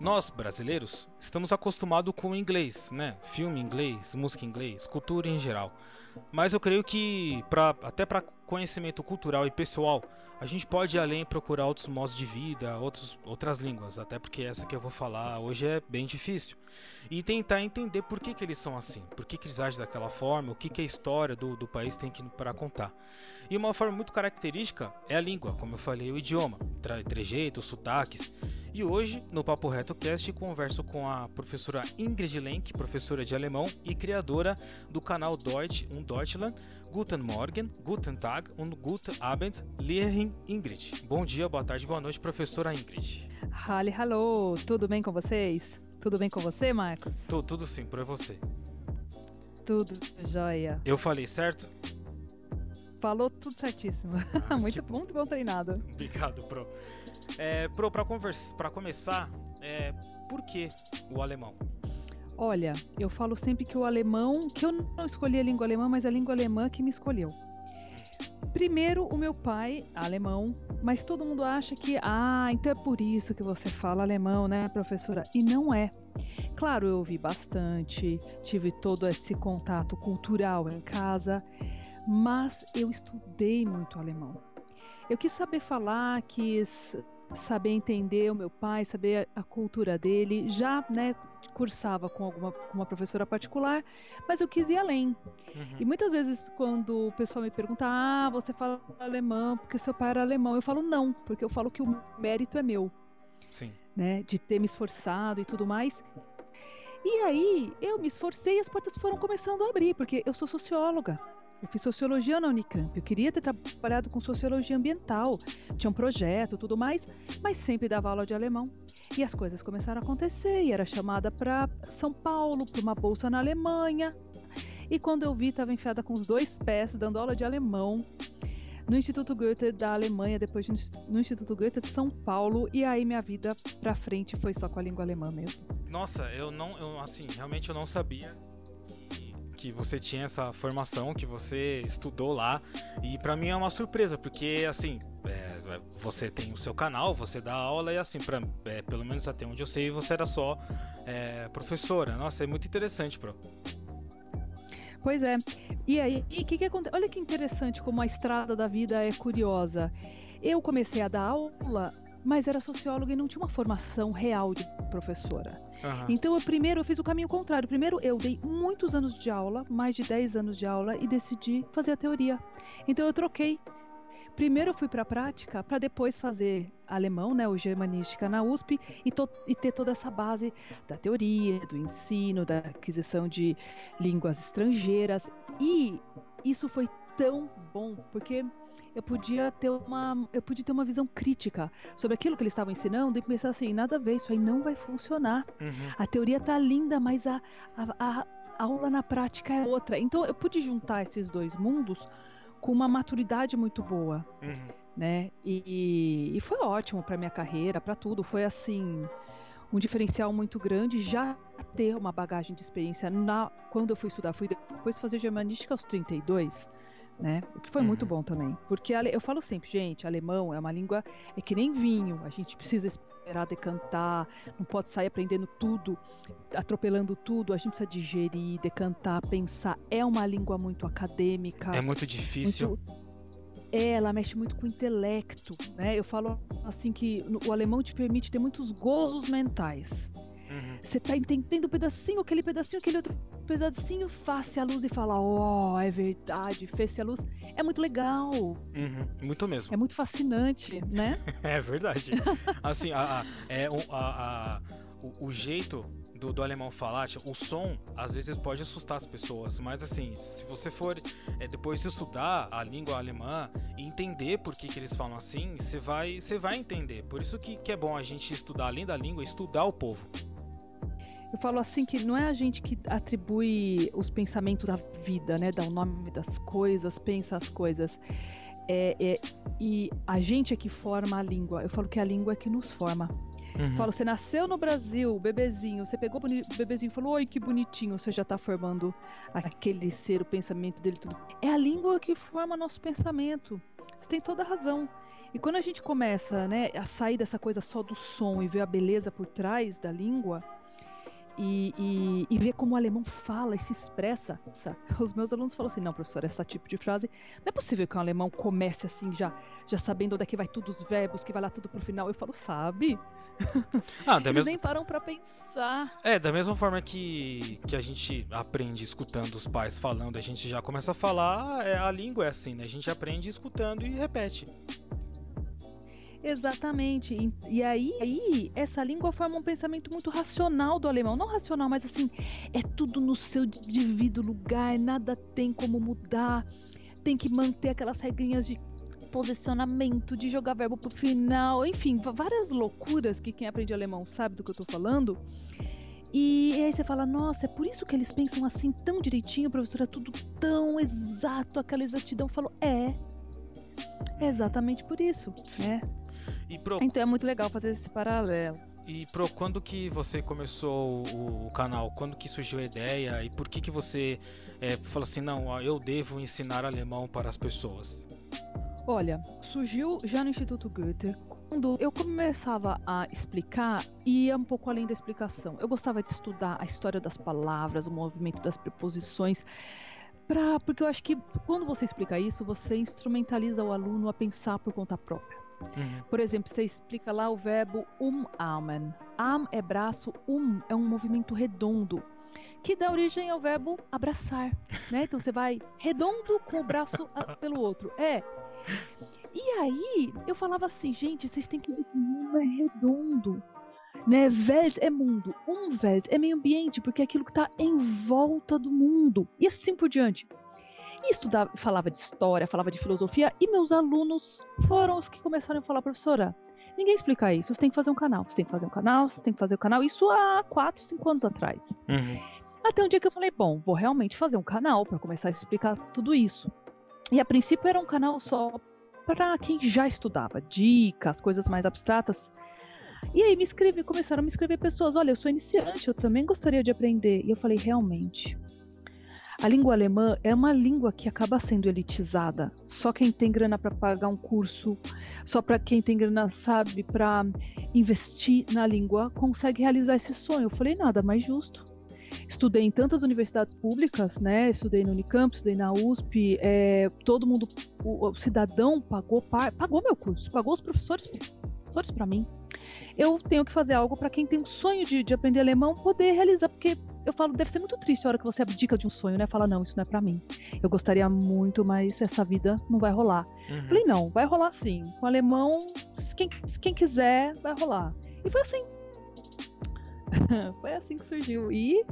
Nós, brasileiros, estamos acostumados com o inglês, né? Filme inglês, música inglês, cultura em geral. Mas eu creio que, pra, até para conhecimento cultural e pessoal, a gente pode ir além e procurar outros modos de vida, outros, outras línguas, até porque essa que eu vou falar hoje é bem difícil. E tentar entender por que, que eles são assim, por que, que eles agem daquela forma, o que, que a história do, do país tem para contar. E uma forma muito característica é a língua, como eu falei, o idioma, trejeitos, sotaques. E hoje, no Papo Reto Cast, converso com a professora Ingrid Lenk, professora de alemão e criadora do canal Deutsch und Deutschland. Guten Morgen, Guten Tag und Guten Abend, Lehren Ingrid. Bom dia, boa tarde, boa noite, professora Ingrid. Halli, hallo, tudo bem com vocês? Tudo bem com você, Marcos? Tudo, tudo sim, por você. Tudo jóia. Eu falei certo? Falou tudo certíssimo. Ah, muito, bom. muito bom treinado. Obrigado, Pro. É, para começar, é, por que o alemão? Olha, eu falo sempre que o alemão, que eu não escolhi a língua alemã, mas a língua alemã que me escolheu. Primeiro, o meu pai, alemão, mas todo mundo acha que, ah, então é por isso que você fala alemão, né, professora? E não é. Claro, eu ouvi bastante, tive todo esse contato cultural em casa, mas eu estudei muito alemão. Eu quis saber falar, quis saber entender o meu pai, saber a, cultura dele. Já, né, cursava com alguma com uma professora particular, mas eu quis ir além. Uhum. E muitas vezes quando o pessoal me pergunta: "Ah, você fala alemão porque seu pai era alemão?" Eu falo: "Não, porque eu falo que o mérito é meu." Sim. Né, de ter me esforçado e tudo mais. E aí eu me esforcei e as portas foram começando a abrir, porque eu sou socióloga. Eu fiz sociologia na Unicamp. Eu queria ter trabalhado com sociologia ambiental. Tinha um projeto, tudo mais, mas sempre dava aula de alemão. E as coisas começaram a acontecer. E era chamada para São Paulo, para uma bolsa na Alemanha. E quando eu vi, estava enfiada com os dois pés, dando aula de alemão no Instituto Goethe da Alemanha, depois no Instituto Goethe de São Paulo, e aí minha vida para frente foi só com a língua alemã mesmo. Nossa, eu não, eu, assim, realmente eu não sabia que você tinha essa formação, que você estudou lá. E para mim é uma surpresa, porque assim, é, você tem o seu canal, você dá aula e assim, pra, é, pelo menos até onde eu sei, você era só é, professora. Nossa, é muito interessante, pro. Pois é. E aí, o que, que acontece? Olha que interessante como a estrada da vida é curiosa. Eu comecei a dar aula mas era socióloga e não tinha uma formação real de professora. Uhum. Então, eu, primeiro, eu fiz o caminho contrário. Primeiro, eu dei muitos anos de aula, mais de 10 anos de aula, e decidi fazer a teoria. Então, eu troquei. Primeiro, eu fui para a prática, para depois fazer alemão, né, o germanística na USP, e, to, e ter toda essa base da teoria, do ensino, da aquisição de línguas estrangeiras. E isso foi tão bom, porque eu podia ter uma, eu podia ter uma visão crítica sobre aquilo que eles estavam ensinando e pensar assim, nada a ver, isso aí não vai funcionar. Uhum. A teoria tá linda, mas a, a, a aula na prática é outra. Então eu pude juntar esses dois mundos com uma maturidade muito boa, uhum. né? E, e foi ótimo para minha carreira, para tudo. Foi assim um diferencial muito grande já ter uma bagagem de experiência na quando eu fui estudar, fui depois fazer germanística aos 32 né? O que foi uhum. muito bom também. Porque eu falo sempre, gente, alemão é uma língua é que nem vinho, a gente precisa esperar decantar, não pode sair aprendendo tudo, atropelando tudo, a gente precisa digerir, decantar, pensar. É uma língua muito acadêmica. É muito difícil. Muito, é, ela mexe muito com o intelecto, né? Eu falo assim que o alemão te permite ter muitos gozos mentais. Uhum. Você tá entendendo um pedacinho, aquele pedacinho, aquele outro pedacinho, face a luz e fala, ó, oh, é verdade, fez-se a luz. É muito legal. Uhum, muito mesmo. É muito fascinante, né? é verdade. assim, a, a, é, a, a o, o, jeito do, do, alemão falar, tipo, o som, às vezes pode assustar as pessoas, mas assim, se você for é, depois estudar a língua alemã e entender por que, que eles falam assim, você vai, você vai entender. Por isso que, que é bom a gente estudar, além da língua, estudar o povo. Eu falo assim que não é a gente que atribui os pensamentos da vida, né? Dá o nome das coisas, pensa as coisas. É, é, e a gente é que forma a língua. Eu falo que a língua é que nos forma. Uhum. Eu falo, você nasceu no Brasil, bebezinho, você pegou o bebezinho e falou, oi, que bonitinho, você já está formando aquele ser, o pensamento dele, tudo. É a língua que forma nosso pensamento. Você tem toda a razão. E quando a gente começa né, a sair dessa coisa só do som e ver a beleza por trás da língua, e, e, e, ver como o alemão fala e se expressa. Os meus alunos falam assim: não, professor, esse tipo de frase. Não é possível que um alemão comece assim, já, já sabendo onde é que vai tudo os verbos, que vai lá tudo pro final. Eu falo, sabe? Ah, Eles nem param para pensar. É, da mesma forma que, que a gente aprende escutando os pais falando, a gente já começa a falar, é, a língua é assim, né? A gente aprende escutando e repete. Exatamente. E, e aí, aí, essa língua forma um pensamento muito racional do alemão. Não racional, mas assim, é tudo no seu devido lugar, nada tem como mudar. Tem que manter aquelas regrinhas de posicionamento, de jogar verbo pro final, enfim, várias loucuras que quem aprende alemão sabe do que eu tô falando. E aí você fala, nossa, é por isso que eles pensam assim tão direitinho, professora, tudo tão exato, aquela exatidão. Eu falo, é. É exatamente por isso. Sim. É. Pro... Então é muito legal fazer esse paralelo. E pro quando que você começou o, o, canal? Quando que surgiu a ideia e por que que você é, falou assim, não, eu devo ensinar alemão para as pessoas? Olha, surgiu já no Instituto Goethe. Quando eu começava a explicar, ia um pouco além da explicação. Eu gostava de estudar a história das palavras, o movimento das preposições. Pra, porque eu acho que quando você explica isso, você instrumentaliza o aluno a pensar por conta própria. Uhum. Por exemplo, você explica lá o verbo umarmen. Arm é braço, um é um movimento redondo, que dá origem ao verbo abraçar, né? Então você vai redondo com o braço pelo outro. É. E aí, eu falava assim, gente, vocês têm que ver que o mundo é redondo. Né? Welt é mundo, Umwelt é meio ambiente, porque é aquilo que está em volta do mundo. E assim por diante. E estudava, falava de história, falava de filosofia, e meus alunos foram os que começaram a falar, professora, ninguém explica isso, você tem que fazer um canal, você tem que fazer um canal, você tem que fazer um canal, isso há 4, 5 anos atrás. Uhum. Até um dia que eu falei, bom, vou realmente fazer um canal para começar a explicar tudo isso. E a princípio era um canal só para quem já estudava, dicas, coisas mais abstratas. E aí me escreve, começaram a me escrever pessoas, olha, eu sou iniciante, eu também gostaria de aprender. E eu falei, realmente, a língua alemã é uma língua que acaba sendo elitizada. Só quem tem grana para pagar um curso, só para quem tem grana, sabe, para investir na língua, consegue realizar esse sonho. Eu falei, nada mais justo. Estudei em tantas universidades públicas, né? Estudei no Unicamp, estudei na USP. É, todo mundo, o, o cidadão pagou, pagou meu curso, pagou os professores, professores para mim. Eu tenho que fazer algo para quem tem um sonho de, de aprender alemão poder realizar, porque eu falo, deve ser muito triste a hora que você abdica de um sonho, né? Fala, não, isso não é para mim. Eu gostaria muito, mas essa vida não vai rolar. Uhum. Falei, não, vai rolar sim. Com o alemão, quem, quem quiser, vai rolar. E foi assim. foi assim que surgiu. E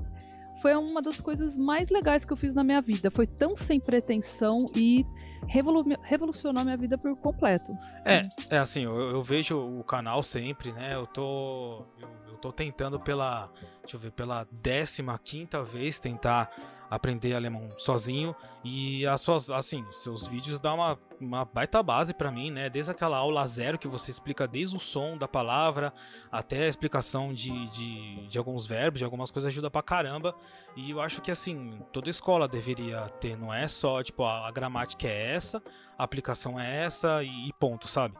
foi uma das coisas mais legais que eu fiz na minha vida. Foi tão sem pretensão e revolu revolucionou minha vida por completo. É, é assim, eu, eu, vejo o canal sempre, né? Eu tô. Eu tô tentando pela. Deixa eu ver, pela décima quinta vez tentar aprender alemão sozinho e as suas, assim, seus vídeos dão uma, uma baita base para mim, né? Desde aquela aula zero que você explica desde o som da palavra até a explicação de, de, de alguns verbos, de algumas coisas ajuda pra caramba. E eu acho que assim, toda escola deveria ter, não é só tipo a, a gramática é essa, a aplicação é essa e, e ponto, sabe?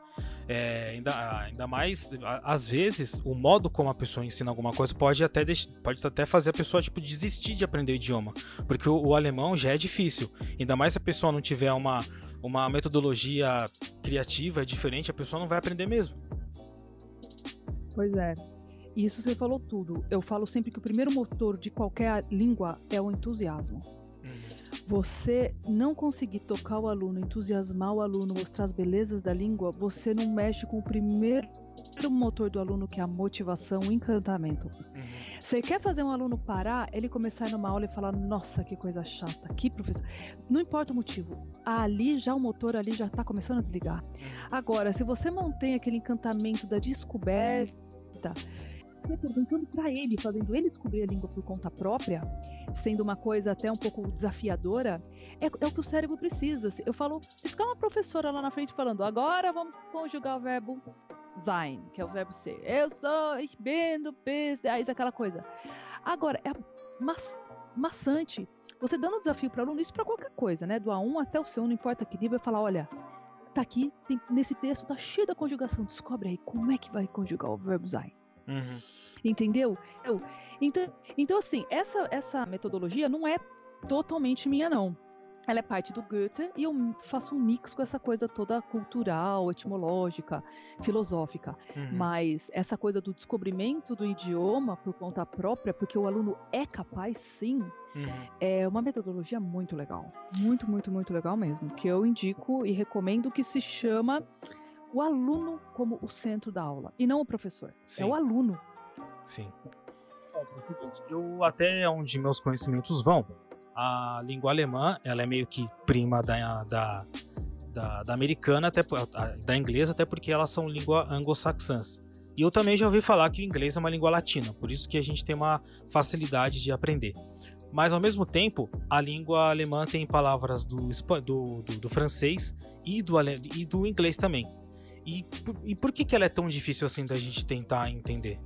É, ainda, ainda mais, às vezes, o modo como a pessoa ensina alguma coisa pode até, pode até fazer a pessoa tipo, desistir de aprender o idioma. Porque o, o alemão já é difícil. Ainda mais se a pessoa não tiver uma, uma metodologia criativa, diferente, a pessoa não vai aprender mesmo. Pois é. Isso você falou tudo. Eu falo sempre que o primeiro motor de qualquer língua é o entusiasmo você não conseguir tocar o aluno, entusiasmar o aluno, mostrar as belezas da língua, você não mexe com o primeiro motor do aluno, que é a motivação, o encantamento. Uhum. Você quer fazer um aluno parar, ele começar numa aula e falar, nossa, que coisa chata, que professor. Não importa o motivo, ali já o motor ali já está começando a desligar. Uhum. Agora, se você mantém aquele encantamento da descoberta, perguntando para ele, fazendo ele descobrir a língua por conta própria, sendo uma coisa até um pouco desafiadora, é, é, o que o cérebro precisa. Eu falo, se ficar uma professora lá na frente falando, agora vamos conjugar o verbo sein, que é o verbo ser. Eu sou, ich bin, du bist, aí aquela coisa. Agora, é ma maçante. Você dando um desafio para o aluno, isso para qualquer coisa, né? Do A1 até o C1, não importa que nível, falar, olha, tá aqui, tem, nesse texto tá cheio da conjugação. Descobre aí como é que vai conjugar o verbo sein. Uhum. Entendeu? Eu, então, então, assim, essa, essa metodologia não é totalmente minha, não. Ela é parte do Goethe e eu faço um mix com essa coisa toda cultural, etimológica, filosófica. Uhum. Mas essa coisa do descobrimento do idioma por conta própria, porque o aluno é capaz, sim, Uhum. é uma metodologia muito legal. Muito, muito, muito legal mesmo. Que eu indico e recomendo que se chama o aluno como o centro da aula. E não o professor. Sim. É o aluno. Sim. Eu até onde meus conhecimentos vão, a língua alemã, ela é meio que prima da, da, da, da americana, até da inglesa, até porque elas são língua anglo-saxãs. E eu também já ouvi falar que o inglês é uma língua latina, por isso que a gente tem uma facilidade de aprender. Mas ao mesmo tempo, a língua alemã tem palavras do, do, do, do francês e do, e do inglês também. E, por- e por que, que ela é tão difícil assim da gente tentar entender?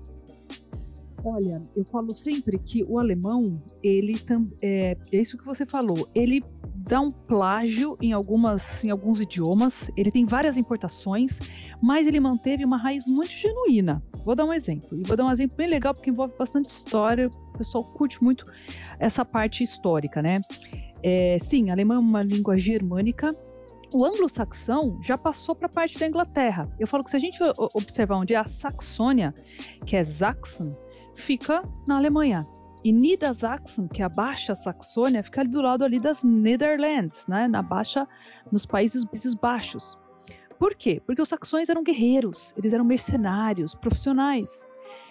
Olha, eu falo sempre que o alemão, ele é, é isso que você falou, ele dá um plágio em algumas, em alguns idiomas, ele tem várias importações, mas ele manteve uma raiz muito genuína. Vou dar um exemplo, e vou dar um exemplo bem legal porque envolve bastante história, o pessoal curte muito essa parte histórica, né? É, sim, alemão é uma língua germânica. O anglo-saxão já passou para a parte da Inglaterra. Eu falo que se a gente observar onde é a Saxônia, que é Sachsen, fica na Alemanha. E Niedersachsen, que é a Baixa Saxônia, fica do lado ali das Netherlands, né? Na baixa, nos países, baixos. Por quê? Porque os saxões eram guerreiros, eles eram mercenários, profissionais.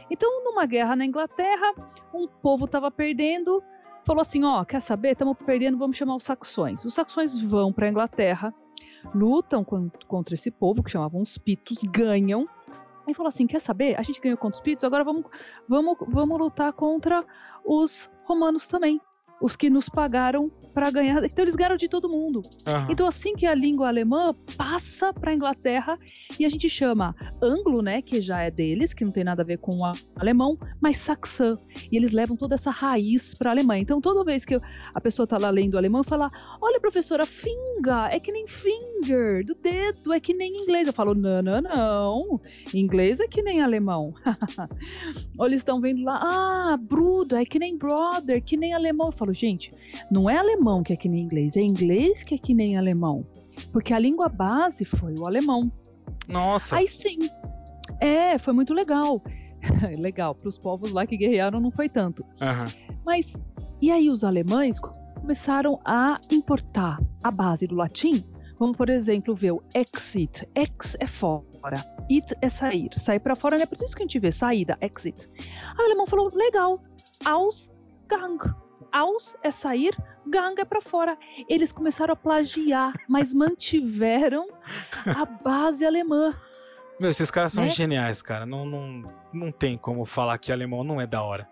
Então, numa guerra na Inglaterra, um povo estava perdendo, falou assim: ó, quer saber? Estamos perdendo, vamos chamar os saxões. Os saxões vão para a Inglaterra, lutam con- contra esse povo que chamavam os pitos, ganham. Aí falou assim: quer saber? A gente ganhou contra os pitos, agora vamos, vamos, vamos lutar contra os romanos também. Os que nos pagaram para ganhar. Então eles ganharam de todo mundo. Aham. Então, assim que a língua alemã passa para Inglaterra e a gente chama anglo, né, que já é deles, que não tem nada a ver com o alemão, mas saxã. E eles levam toda essa raiz para Alemanha. Então, toda vez que a pessoa está lá lendo alemão fala: Olha, professora, finga, é que nem finger, do dedo, é que nem inglês. Eu falo: Não, não, não. Inglês é que nem alemão. Ou eles estão vendo lá: Ah, bruda, é que nem brother, que nem alemão. Eu falo: Gente, não é alemão que é que nem inglês, é inglês que é que nem alemão. Porque a língua base foi o alemão. Nossa, Aí sim. É, foi muito legal. legal, para os povos lá que guerrearam não foi tanto. Aham. Mas e aí os alemães começaram a importar a base do latim. Vamos, por exemplo, ver o exit. Ex é fora. It é sair. Sair para fora, né? Por isso que a gente vê saída, exit. Aí o alemão falou, legal. Ausgang. Aus é sair, gang é para fora. Eles começaram a plagiar, mas mantiveram a base alemã. Meu, esses caras são Né? geniais, cara. Não, não, não tem como falar que alemão não é da hora.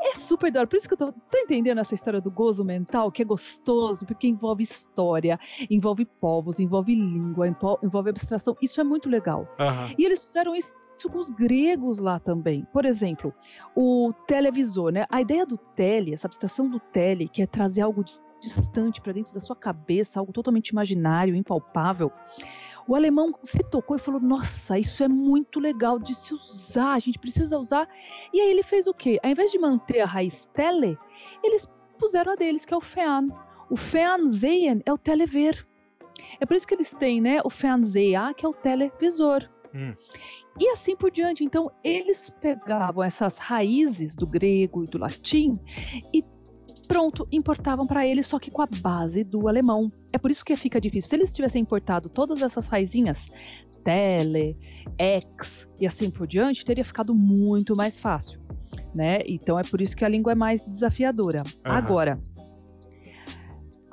É super da hora. Por isso que eu tô, tô entendendo essa história do gozo mental, que é gostoso, porque envolve história, envolve povos, envolve língua, envo- envolve abstração. Isso é muito legal. Aham. E eles fizeram isso com os gregos lá também. Por exemplo, o televisor, né? A ideia do tele, essa abstração do tele, que é trazer algo di- distante para dentro da sua cabeça, algo totalmente imaginário, impalpável. O alemão se tocou e falou: Nossa, isso é muito legal de se usar, a gente precisa usar. E aí ele fez o quê? Ao invés de manter a raiz tele, eles puseram a deles, que é o Fern. O Fernsehen é o telever. É por isso que eles têm, né, o Fernseher, que é o televisor. Hum. E assim por diante. Então, eles pegavam essas raízes do grego e do latim e pronto, importavam para eles, só que com a base do alemão. É por isso que fica difícil. Se eles tivessem importado todas essas raizinhas, tele, ex e assim por diante, teria ficado muito mais fácil. Né? Então é por isso que a língua é mais desafiadora. Aham. Agora,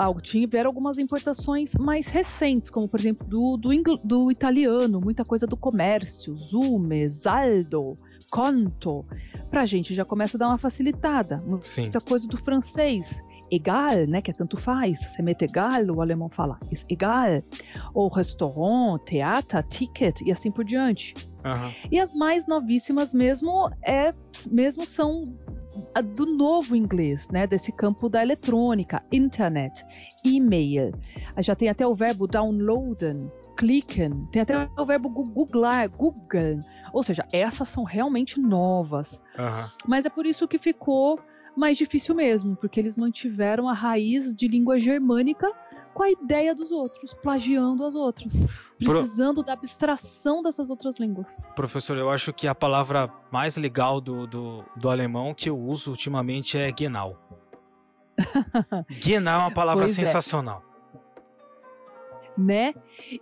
algo tiveram algumas importações mais recentes, como por exemplo do, do, do italiano, muita coisa do comércio, zume, saldo, conto. Pra gente já começa a dar uma facilitada. Sim. Muita coisa do francês. Egal, né? Que é tanto faz. Você mete egal, o alemão fala is egal. Ou restaurant, teatro, ticket e assim por diante. Aham. E as mais novíssimas mesmo é mesmo são do novo inglês, né? Desse campo da eletrônica, internet, e-mail. Já tem até o verbo downloaden, klicken, tem até o verbo googlar, googeln. Ou seja, essas são realmente novas. Aham. Mas é por isso que ficou mais difícil mesmo, porque eles mantiveram a raiz de língua germânica com a ideia dos outros, plagiando as outras, Pro- precisando da abstração dessas outras línguas. Professor, eu acho que a palavra mais legal do, do, do alemão que eu uso ultimamente é genau. genau é uma palavra Pois é. Né?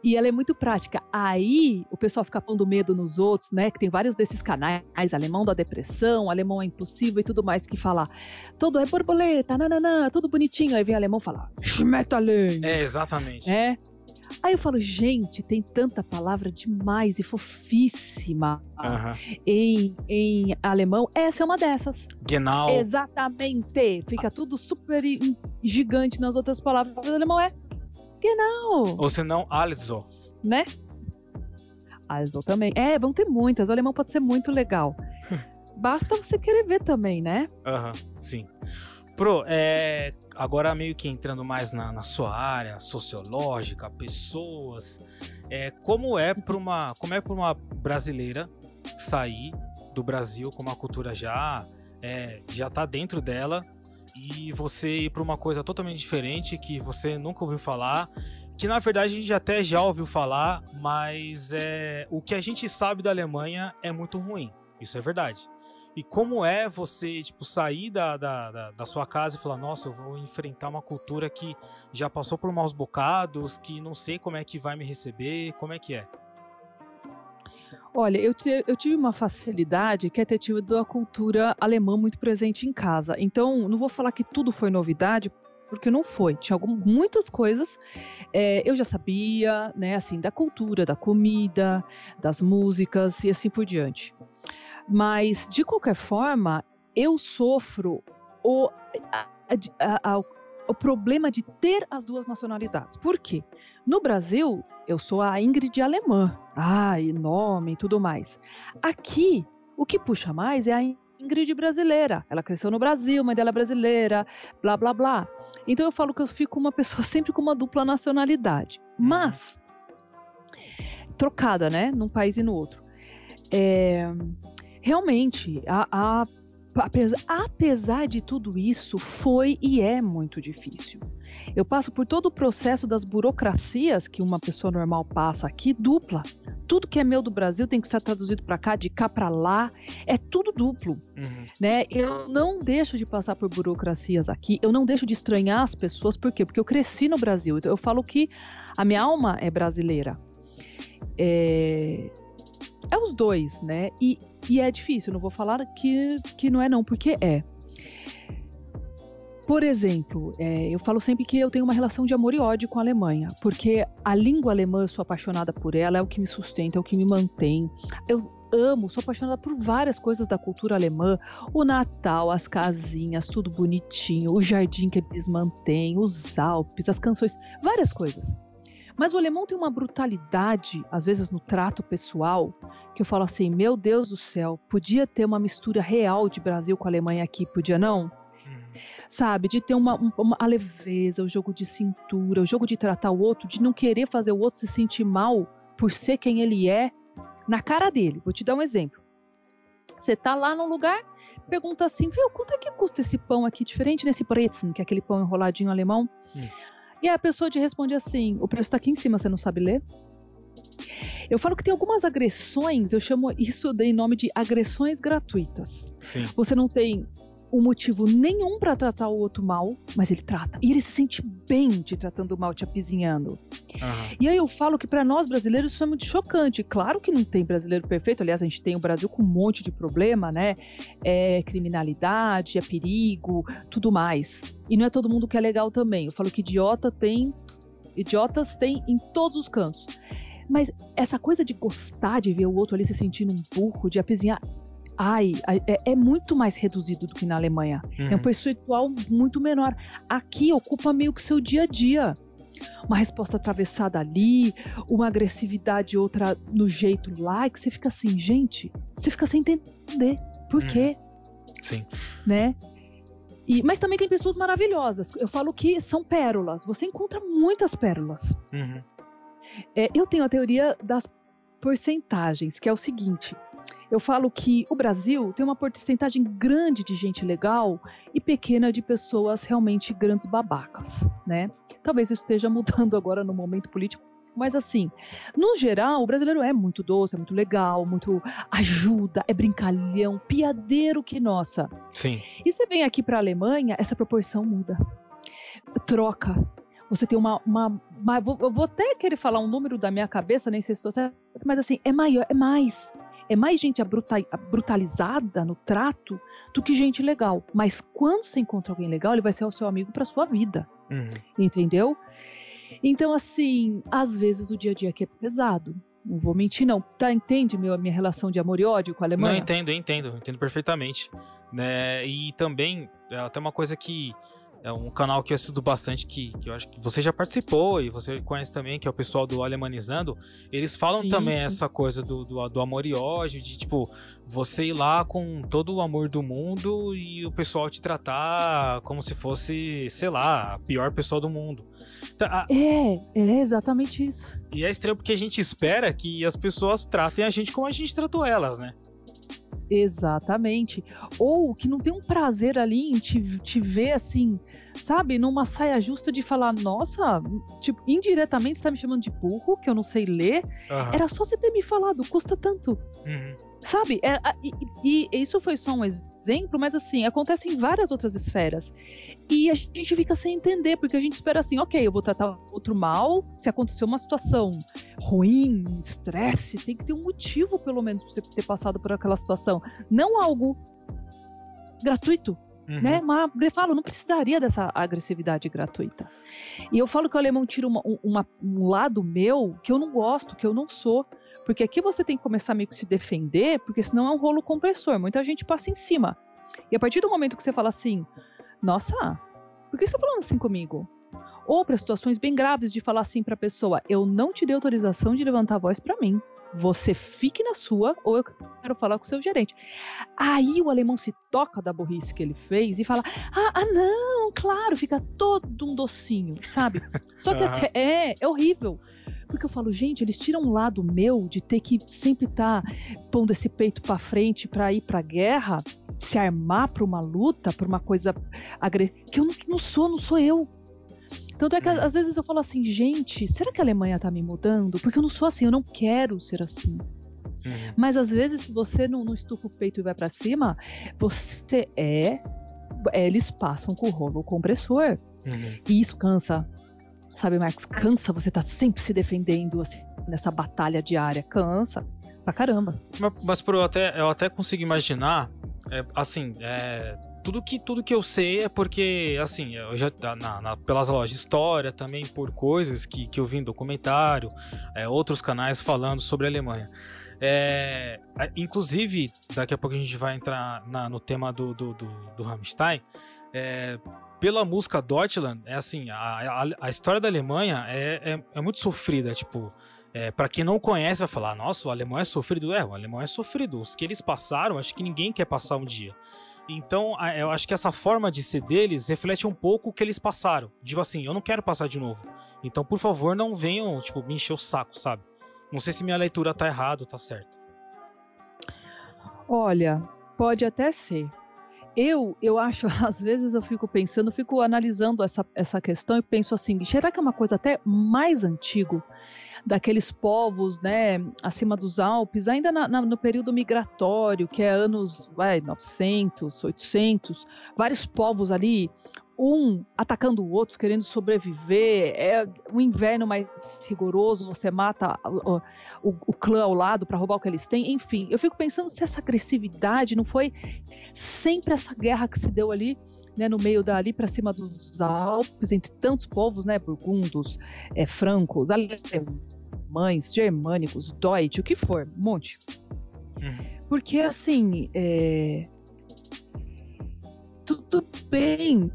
E ela é muito prática. Aí o pessoal fica pondo medo nos outros, né? Que tem vários desses canais, alemão da depressão, alemão é impossível e tudo mais que falar. Todo é borboleta, nananã, tudo bonitinho. Aí vem alemão falar, Schmetterling, É, exatamente. é. Aí eu falo, gente, tem tanta palavra demais e fofíssima Aham. em, em alemão. Essa é uma dessas. Genau. Exatamente. Fica tudo super gigante nas outras palavras. O alemão é genau Ou se não, also. né? Also também. É, vão ter muitas. O alemão pode ser muito legal. Basta você querer ver também, né? Aham, sim. Pro, é, agora meio que entrando mais na, na sua área sociológica, pessoas, é, como é para uma, como é para uma brasileira sair do Brasil com uma cultura já, é, já tá dentro dela e você ir para uma coisa totalmente diferente que você nunca ouviu falar, que na verdade a gente até já ouviu falar, mas é, o que a gente sabe da Alemanha é muito ruim. Isso é verdade. E como é você, tipo, sair da, da, da, da sua casa e falar, nossa, eu vou enfrentar uma cultura que já passou por maus bocados, que não sei como é que vai me receber, como é que é? Olha, eu, eu tive uma facilidade que é ter tido a cultura alemã muito presente em casa. Então, não vou falar que tudo foi novidade, porque não foi. Tinha muitas coisas é, eu já sabia, né, assim, da cultura, da comida, das músicas e assim por diante. Mas, de qualquer forma, eu sofro o, a- a- a- o problema de ter as duas nacionalidades. Por quê? No Brasil, eu sou a Ingrid alemã. Ai, nome e tudo mais. Aqui, o que puxa mais é a Ingrid brasileira. Ela cresceu no Brasil, mãe dela é brasileira, blá blá blá. Então eu falo que eu fico uma pessoa sempre com uma dupla nacionalidade. Mas, trocada, né? Num país e no outro. É, realmente, a, a- apesar, apesar de tudo isso, foi e é muito difícil. Eu passo por todo o processo das burocracias que uma pessoa normal passa aqui, dupla. Tudo que é meu do Brasil tem que ser traduzido para cá, de cá para lá, é tudo duplo Uhum. né? Eu não deixo de passar por burocracias aqui, eu não deixo de estranhar as pessoas, por quê? Porque eu cresci no Brasil, então eu falo que a minha alma é brasileira. É, é os dois, né? E, e é difícil, não vou falar que, que não é não, porque é. Por exemplo, é, eu falo sempre que eu tenho uma relação de amor e ódio com a Alemanha, porque a língua alemã, eu sou apaixonada por ela, é o que me sustenta, é o que me mantém. Eu amo, sou apaixonada por várias coisas da cultura alemã, o Natal, as casinhas, tudo bonitinho, o jardim que eles mantêm, os Alpes, as canções, várias coisas. Mas o alemão tem uma brutalidade, às vezes no trato pessoal, que eu falo assim: meu Deus do céu, podia ter uma mistura real de Brasil com a Alemanha aqui, podia não? Uhum. Sabe, de ter uma, um- uma a leveza, o jogo de cintura, o jogo de tratar o outro, de não querer fazer o outro se sentir mal por ser quem ele é na cara dele. Vou te dar um exemplo. Você tá lá num lugar, pergunta assim, viu, quanto é que custa esse pão aqui diferente nesse Brezen, que é aquele pão enroladinho alemão? Hum. E a pessoa te responde assim, o preço tá aqui em cima, você não sabe ler? Eu falo que tem algumas agressões, eu chamo isso de- em nome de agressões gratuitas. Sim. Você não tem um motivo nenhum pra tratar o outro mal, mas ele trata. E ele se sente bem te tratando mal, te apizinhando. Aham. E aí eu falo que pra nós brasileiros isso é muito chocante. Claro que não tem brasileiro perfeito. Aliás, a gente tem o Brasil com um monte de problema, né? É criminalidade, é perigo, tudo mais. E não é todo mundo que é legal também. Eu falo que idiota tem. Idiotas tem em todos os cantos. Mas essa coisa de gostar de ver o outro ali se sentindo um burro, de apizinhar. Ai, é, é muito mais reduzido do que na Alemanha. É um Uhum. percentual muito menor. Aqui ocupa meio que seu dia a dia. Uma resposta atravessada ali, uma agressividade outra no jeito lá, que você fica assim, gente, você fica sem entender. Por Uhum. quê? Sim. Né? E, mas também tem pessoas maravilhosas. Eu falo que são pérolas. Você encontra muitas pérolas. Uhum. É, eu tenho a teoria das porcentagens, que é o seguinte: eu falo que o Brasil tem uma porcentagem grande de gente legal e pequena de pessoas realmente grandes babacas, né? Talvez isso esteja mudando agora no momento político, mas assim, no geral, o brasileiro é muito doce, é muito legal, muito ajuda, é brincalhão, piadeiro que nossa. Sim. E você vem aqui para a Alemanha, essa proporção muda. Troca. Você tem uma, uma, uma eu vou até querer falar um número da minha cabeça, nem sei se estou certo, mas assim, é maior, é mais. É mais gente brutalizada no trato do que gente legal. Mas quando você encontra alguém legal, ele vai ser o seu amigo para sua vida. Uhum. Entendeu? Então, assim, às vezes o dia a dia aqui é pesado. Não vou mentir, não. Tá, entende meu, a minha relação de amor e ódio com a Alemanha? Não, entendo, entendo, entendo perfeitamente. Né? E também, é até uma coisa que é um canal que eu assisto bastante, que, que eu acho que você já participou e você conhece também, que é o pessoal do Alemanizando. Eles falam sim, também essa coisa do, do, do, amor e ódio, de tipo, você ir lá com todo o amor do mundo e o pessoal te tratar como se fosse, sei lá, a pior pessoa do mundo. Então, a... É, é exatamente isso. E é estranho porque a gente espera que as pessoas tratem a gente como a gente tratou elas, né? Exatamente. Ou que não tem um prazer ali em te, te ver assim, sabe, numa saia justa de falar, nossa, tipo, indiretamente você tá me chamando de burro, que eu não sei ler. Uhum. Era só você ter me falado, custa tanto. Uhum. Sabe? É, e, e, isso foi só um exemplo, mas assim, acontece em várias outras esferas. E a gente fica sem entender, porque a gente espera assim, ok, eu vou tratar outro mal, se acontecer uma situação ruim, estresse, tem que ter um motivo, pelo menos, pra você ter passado por aquela situação. Não algo gratuito. Uhum. Né? Mas eu falo, não precisaria dessa agressividade gratuita. E eu falo que o alemão tira uma, uma, um lado meu que eu não gosto, que eu não sou. Porque aqui você tem que começar meio que se defender, porque senão é um rolo compressor. Muita gente passa em cima. E a partir do momento que você fala assim, nossa, por que você está falando assim comigo? Ou para situações bem graves de falar assim para a pessoa, eu não te dei autorização de levantar a voz para mim. Você fique na sua, ou eu quero falar com o seu gerente. Aí o alemão se toca da burrice que ele fez e fala: Ah, ah não, claro, fica todo um docinho, sabe? Só que é, é horrível. Porque eu falo, gente, eles tiram um lado meu de ter que sempre estar tá pondo esse peito para frente para ir pra guerra, se armar para uma luta, para uma coisa agressiva. Que eu não, não sou, não sou eu. Tanto é que às vezes eu falo assim, gente, será que a Alemanha tá me mudando? Porque eu não sou assim, eu não quero ser assim. Uhum. Mas às vezes, se você não, não estufa o peito e vai para cima, você é. Eles passam com o rolo compressor. Uhum. E isso cansa. Sabe, Marcos? Cansa você tá sempre se defendendo assim, nessa batalha diária. Cansa pra caramba. Mas, mas por eu até, eu até consigo imaginar, é, assim, é, tudo que tudo que eu sei é porque assim eu já na, na, pelas lojas de história também por coisas que, que eu vi em documentário é, outros canais falando sobre a Alemanha. É, inclusive daqui a pouco a gente vai entrar na, no tema do do, do, do Rammstein é, pela música Deutschland é assim a, a, a história da Alemanha é, é, é muito sofrida tipo é, para quem não conhece vai falar nossa o alemão é sofrido. É o alemão é sofrido. Os que eles passaram acho que ninguém quer passar um dia então, eu acho que essa forma de ser deles reflete um pouco o que eles passaram. Tipo assim, eu não quero passar de novo. Então, por favor, não venham, tipo, me encher o saco, sabe? Não sei se minha leitura tá errada ou tá certa. Olha, pode até ser. Eu, eu acho, às vezes eu fico pensando, fico analisando essa, essa questão e penso assim, será que é uma coisa até mais antigo? Daqueles povos, né, acima dos Alpes, ainda na, na, no período migratório, que é anos vai, 900, 800, vários povos ali, um atacando o outro, querendo sobreviver, é o inverno mais rigoroso, você mata o, o, o clã ao lado para roubar o que eles têm, enfim, eu fico pensando se essa agressividade não foi sempre essa guerra que se deu ali né, no meio dali para cima dos Alpes, entre tantos povos, né, burgundos, é, francos, alemães, germânicos, Deutsch, o que for, um monte. Uhum. Porque assim, é... tudo bem,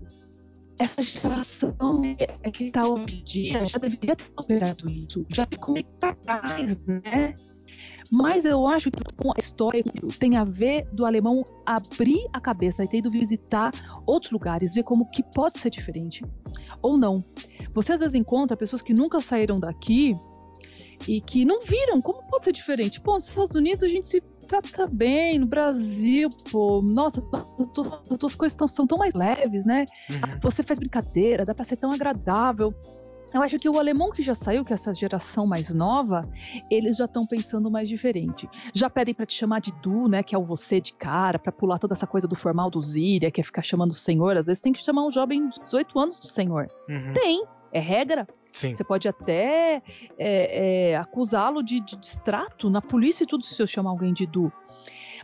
essa geração é que está hoje em dia já deveria ter operado isso, já ficou meio para trás, né? Mas eu acho que com a história tem a ver do alemão abrir a cabeça e ter ido visitar outros lugares, ver como que pode ser diferente ou não. Você às vezes encontra pessoas que nunca saíram daqui e que não viram como pode ser diferente. Pô, nos Estados Unidos a gente se trata bem, no Brasil, pô, nossa, as tuas coisas tão, são tão mais leves, né? Uhum. Você faz brincadeira, dá pra ser tão agradável. Eu acho que o alemão que já saiu, que é essa geração mais nova, eles já estão pensando mais diferente. Já pedem para te chamar de Du, né, que é o você de cara, para pular toda essa coisa do formal do Zíria, que é ficar chamando o senhor. Às vezes tem que chamar um jovem de 18 anos de senhor. Uhum. Tem, é regra. Sim. Você pode até é, é, acusá-lo de, de distrato na polícia e tudo se eu chamar alguém de Du.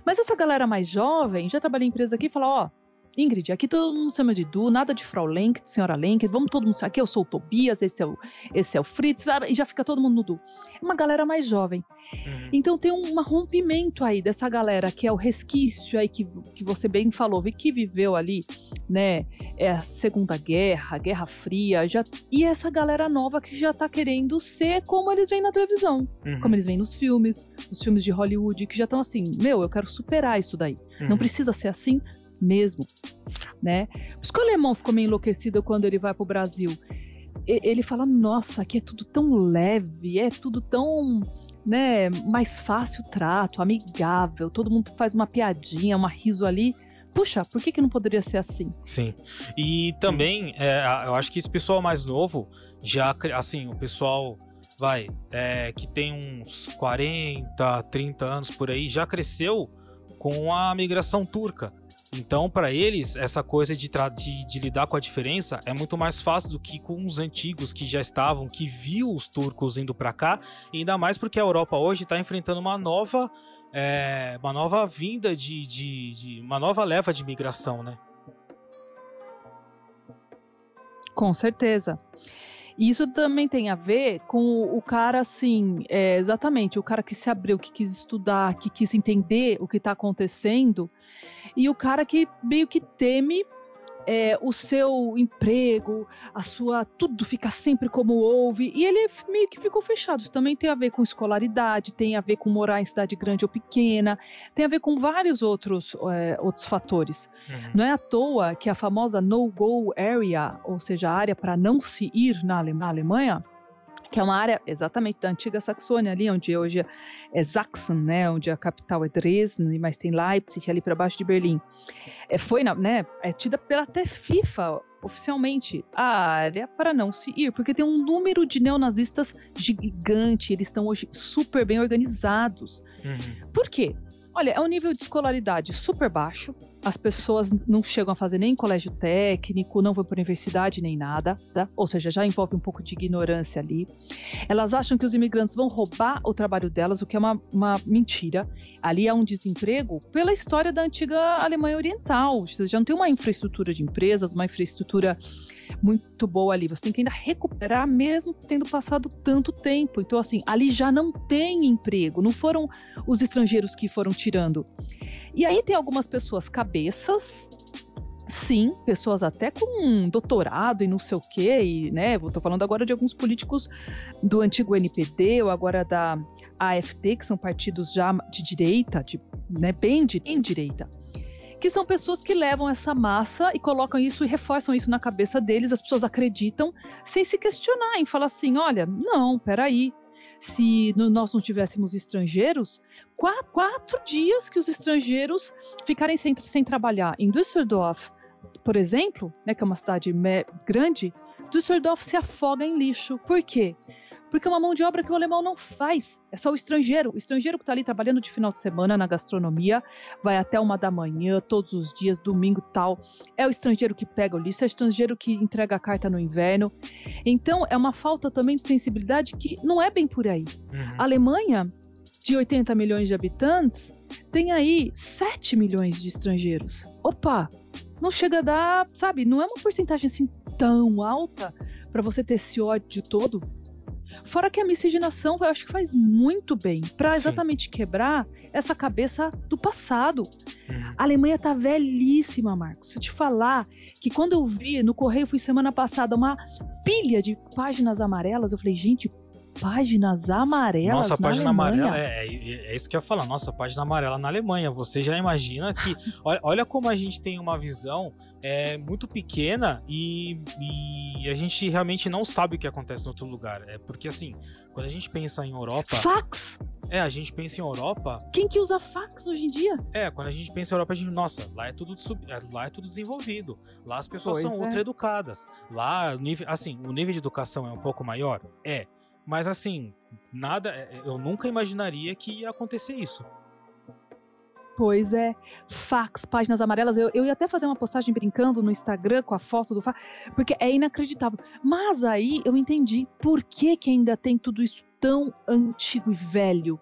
Mas essa galera mais jovem, já trabalhei em empresa aqui e fala, ó, Ingrid, aqui todo mundo chama de Du, nada de Frau Lenk, de Senhora Lenk, vamos todo mundo, aqui eu sou o Tobias, esse é o, esse é o Fritz, e já fica todo mundo no Du. É uma galera mais jovem. Uhum. Então tem um, rompimento aí dessa galera que é o resquício aí que, que você bem falou, que viveu ali, né, é a Segunda Guerra, Guerra Fria, já, e essa galera nova que já tá querendo ser como eles veem na televisão, uhum. como eles veem nos filmes, nos filmes de Hollywood, que já estão assim, meu, eu quero superar isso daí. Uhum. Não precisa ser assim, mesmo, né? Por que o alemão ficou meio enlouquecido quando ele vai para o Brasil. Ele fala, nossa, aqui é tudo tão leve, é tudo tão, né, mais fácil o trato, amigável, todo mundo faz uma piadinha, uma riso ali. Puxa, por que, que não poderia ser assim? Sim. E também, é, eu acho que esse pessoal mais novo, já, assim, o pessoal vai, é, que tem uns 40, 30 anos por aí, já cresceu com a migração turca. Então, para eles, essa coisa de, de, de, lidar com a diferença é muito mais fácil do que com os antigos que já estavam, que viu os turcos indo para cá, ainda mais porque a Europa hoje está enfrentando uma nova, é, uma nova vinda de, de, de, uma nova leva de migração, né? Com certeza. Isso também tem a ver com o cara, assim, é, exatamente, o cara que se abriu, que quis estudar, que quis entender o que está acontecendo e o cara que meio que teme é, o seu emprego, a sua tudo fica sempre como houve, e ele meio que ficou fechado. Isso também tem a ver com escolaridade, tem a ver com morar em cidade grande ou pequena, tem a ver com vários outros, é, outros fatores. Uhum. Não é à toa que a famosa no-go area, ou seja, a área para não se ir na, Ale na Alemanha, que é uma área exatamente da antiga Saxônia, ali onde hoje é Sachsen, né, onde a capital é Dresden, mas tem Leipzig ali para baixo de Berlim. É, foi, né, é tida pela até FIFA oficialmente a área para não se ir, porque tem um número de neonazistas gigante, eles estão hoje super bem organizados. Uhum. Por quê? Olha, é um nível de escolaridade super baixo. As pessoas não chegam a fazer nem colégio técnico, não vão para universidade nem nada, tá? Ou seja, já envolve um pouco de ignorância ali. Elas acham que os imigrantes vão roubar o trabalho delas, o que é uma, uma mentira. Ali há um desemprego pela história da antiga Alemanha Oriental. Você já não tem uma infraestrutura de empresas, uma infraestrutura muito boa ali. Você tem que ainda recuperar, mesmo tendo passado tanto tempo. Então, assim, ali já não tem emprego. Não foram os estrangeiros que foram tirando. E aí tem algumas pessoas cabeças, sim, pessoas até com doutorado e não sei o quê, e, né, tô falando agora de alguns políticos do antigo NPD ou agora da AFD, que são partidos já de direita, de, né, bem de direita que são pessoas que levam essa massa e colocam isso e reforçam isso na cabeça deles, as pessoas acreditam, sem se questionar, em falar assim: olha, não, peraí. Se nós não tivéssemos estrangeiros, quatro, quatro dias que os estrangeiros ficarem sem, sem trabalhar. Em Düsseldorf, por exemplo, né, que é uma cidade grande, Düsseldorf se afoga em lixo. Por quê? Porque é uma mão de obra que o alemão não faz. É só o estrangeiro. O estrangeiro que está ali trabalhando de final de semana na gastronomia, vai até uma da manhã, todos os dias, domingo tal. É o estrangeiro que pega o lixo, é o estrangeiro que entrega a carta no inverno. Então, é uma falta também de sensibilidade que não é bem por aí. Uhum. A Alemanha, de 80 milhões de habitantes, tem aí 7 milhões de estrangeiros. Opa! Não chega a dar, sabe, não é uma porcentagem assim tão alta para você ter esse ódio todo Fora que a miscigenação eu acho que faz muito bem para exatamente quebrar essa cabeça do passado. Uhum. A Alemanha tá velhíssima, Marcos. Se eu te falar que quando eu vi no correio, fui semana passada, uma pilha de páginas amarelas, eu falei, gente, páginas amarelas Nossa, página Alemanha. amarela, é, é, é, isso que eu ia falar. Nossa, página amarela na Alemanha. Você já imagina que. olha, olha como a gente tem uma visão é, muito pequena e, e, a gente realmente não sabe o que acontece no outro lugar. É porque, assim, quando a gente pensa em Europa. Fax! É, a gente pensa em Europa. Quem que usa fax hoje em dia? É, quando a gente pensa em Europa, a gente, nossa, lá é tudo sub, é, lá é tudo desenvolvido. Lá as pessoas pois são é. ultra educadas. Lá, nível, assim, o nível de educação é um pouco maior? É. Mas assim, nada, é, é, eu nunca imaginaria que ia acontecer isso. Pois é, fax, páginas amarelas. Eu, eu ia até fazer uma postagem brincando no Instagram com a foto do fax, porque é inacreditável. Mas aí eu entendi por que, que ainda tem tudo isso tão antigo e velho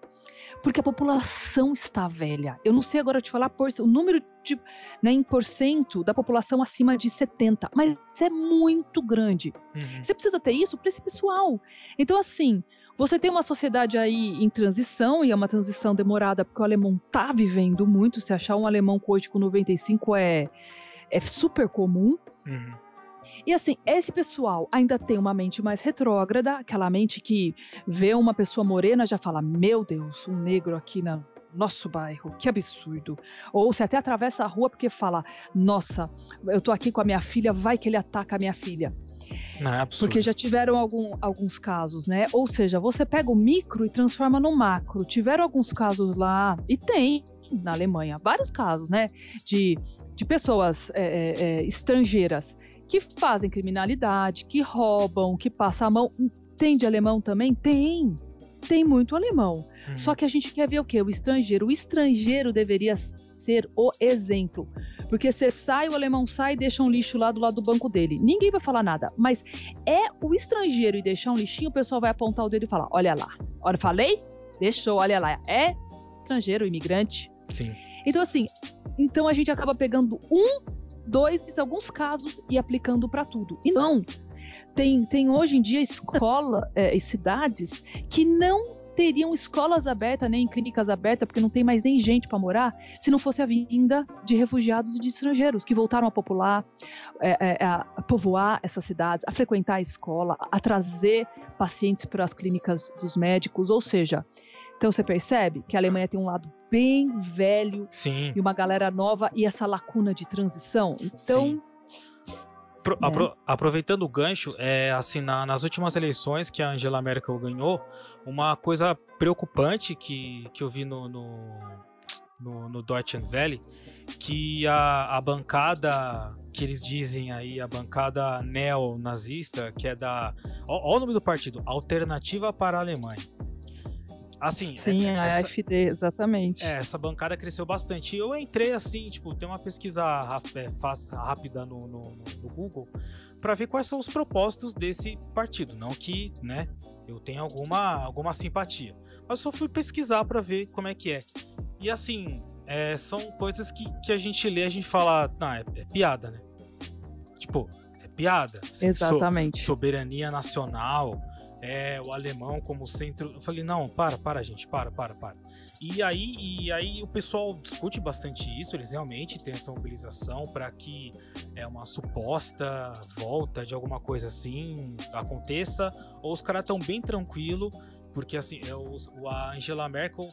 porque a população está velha. Eu não sei agora te falar por, o número de, né, em porcento da população acima de 70, mas é muito grande. Uhum. Você precisa ter isso para esse pessoal. Então, assim, você tem uma sociedade aí em transição, e é uma transição demorada, porque o alemão tá vivendo muito. Se achar um alemão hoje com 95 é, é super comum. Uhum. E assim, esse pessoal ainda tem uma mente mais retrógrada, aquela mente que vê uma pessoa morena já fala: Meu Deus, um negro aqui no nosso bairro, que absurdo. Ou se até atravessa a rua porque fala: Nossa, eu tô aqui com a minha filha, vai que ele ataca a minha filha. Não, é. Porque já tiveram algum, alguns casos, né? Ou seja, você pega o micro e transforma no macro. Tiveram alguns casos lá, e tem na Alemanha, vários casos, né? De, de pessoas é, é, é estrangeiras que fazem criminalidade, que roubam, que passam a mão. Tem de alemão também? Tem. Tem muito alemão. Uhum. Só que a gente quer ver o quê? O estrangeiro. O estrangeiro deveria ser o exemplo. Porque você sai, o alemão sai e deixa um lixo lá do lado do banco dele. Ninguém vai falar nada. Mas é o estrangeiro e deixar um lixinho, o pessoal vai apontar o dedo e falar: olha lá. Olha, falei? Deixou, olha lá. É estrangeiro, imigrante. Sim. Então, assim, então a gente acaba pegando um dois alguns casos e aplicando para tudo. E não. Tem, tem hoje em dia escola é, e cidades que não teriam escolas abertas, nem clínicas abertas, porque não tem mais nem gente para morar, se não fosse a vinda de refugiados e de estrangeiros que voltaram a popular, é, é, a povoar essas cidades, a frequentar a escola, a trazer pacientes para as clínicas dos médicos, ou seja, então você percebe que a Alemanha tem um lado bem velho Sim. e uma galera nova e essa lacuna de transição. Então. Sim. Pro, né? apro, aproveitando o gancho, é, assim, na, nas últimas eleições que a Angela Merkel ganhou, uma coisa preocupante que, que eu vi no, no, no, no Deutsche Welle, que a, a bancada que eles dizem aí, a bancada neonazista, que é da. Olha o nome do partido, Alternativa para aAlemanha. Assim, Sim, é, a essa, AFD, exatamente. É, essa bancada cresceu bastante. Eu entrei assim, tipo, tem uma pesquisa é, rápida no, no, no Google para ver quais são os propósitos desse partido. Não que, né, eu tenha alguma, alguma simpatia. Mas só fui pesquisar para ver como é que é. E assim, é, são coisas que, que a gente lê, a gente fala, não, é, é piada, né? Tipo, é piada. Exatamente. So, soberania nacional é, o alemão como centro. Eu falei, não, para, para, gente, para, para, para. E aí, e aí o pessoal discute bastante isso, eles realmente têm essa mobilização para que é uma suposta volta de alguma coisa assim aconteça, ou os caras estão bem tranquilo, porque assim, é a Angela Merkel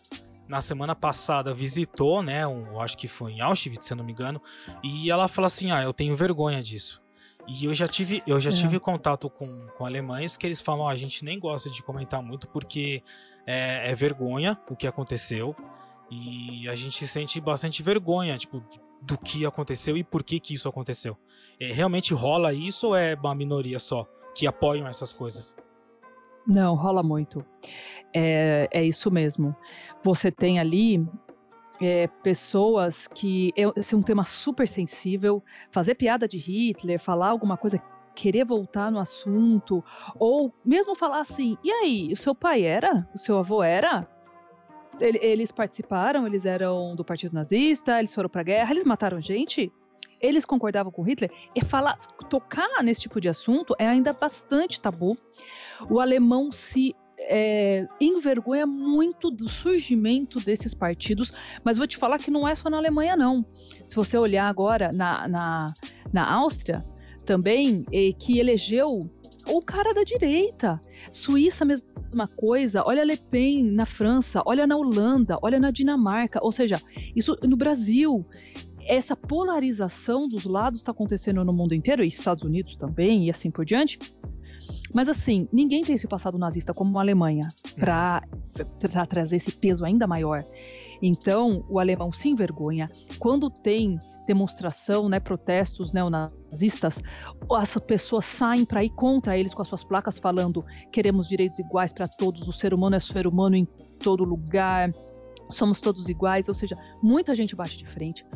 na semana passada visitou, né, um, acho que foi em Auschwitz, se eu não me engano, e ela falou assim: "Ah, eu tenho vergonha disso". E eu já tive, eu já é. tive contato com, com alemães que eles falam: oh, a gente nem gosta de comentar muito porque é, é, vergonha o que aconteceu. E a gente sente bastante vergonha, tipo, do que aconteceu e por que que isso aconteceu. É, realmente rola isso ou é uma minoria só que apoiam essas coisas? Não, rola muito. É, é isso mesmo. Você tem ali é, pessoas que. Esse é um tema super sensível. Fazer piada de Hitler, falar alguma coisa, querer voltar no assunto, ou mesmo falar assim: e aí, o seu pai era? O seu avô era? Eles participaram, eles eram do partido nazista, eles foram pra guerra, eles mataram gente? Eles concordavam com Hitler? E falar, tocar nesse tipo de assunto é ainda bastante tabu. O alemão se é, envergonha muito do surgimento desses partidos, mas vou te falar que não é só na Alemanha, não. Se você olhar agora na, na, na Áustria, também, que elegeu o cara da direita. Suíça, mesma coisa. Olha Le Pen na França, olha na Holanda, olha na Dinamarca. Ou seja, isso no Brasil. Essa polarização dos lados está acontecendo no mundo inteiro, e Estados Unidos também, e assim por diante. Mas assim, ninguém tem esse passado nazista como a Alemanha para trazer esse peso ainda maior. Então, o alemão se envergonha. Quando tem demonstração, né, protestos neonazistas, as pessoas saem para ir contra eles com as suas placas falando queremos direitos iguais para todos, o ser humano é ser humano em todo lugar, somos todos iguais, ou seja, muita gente bate de frente.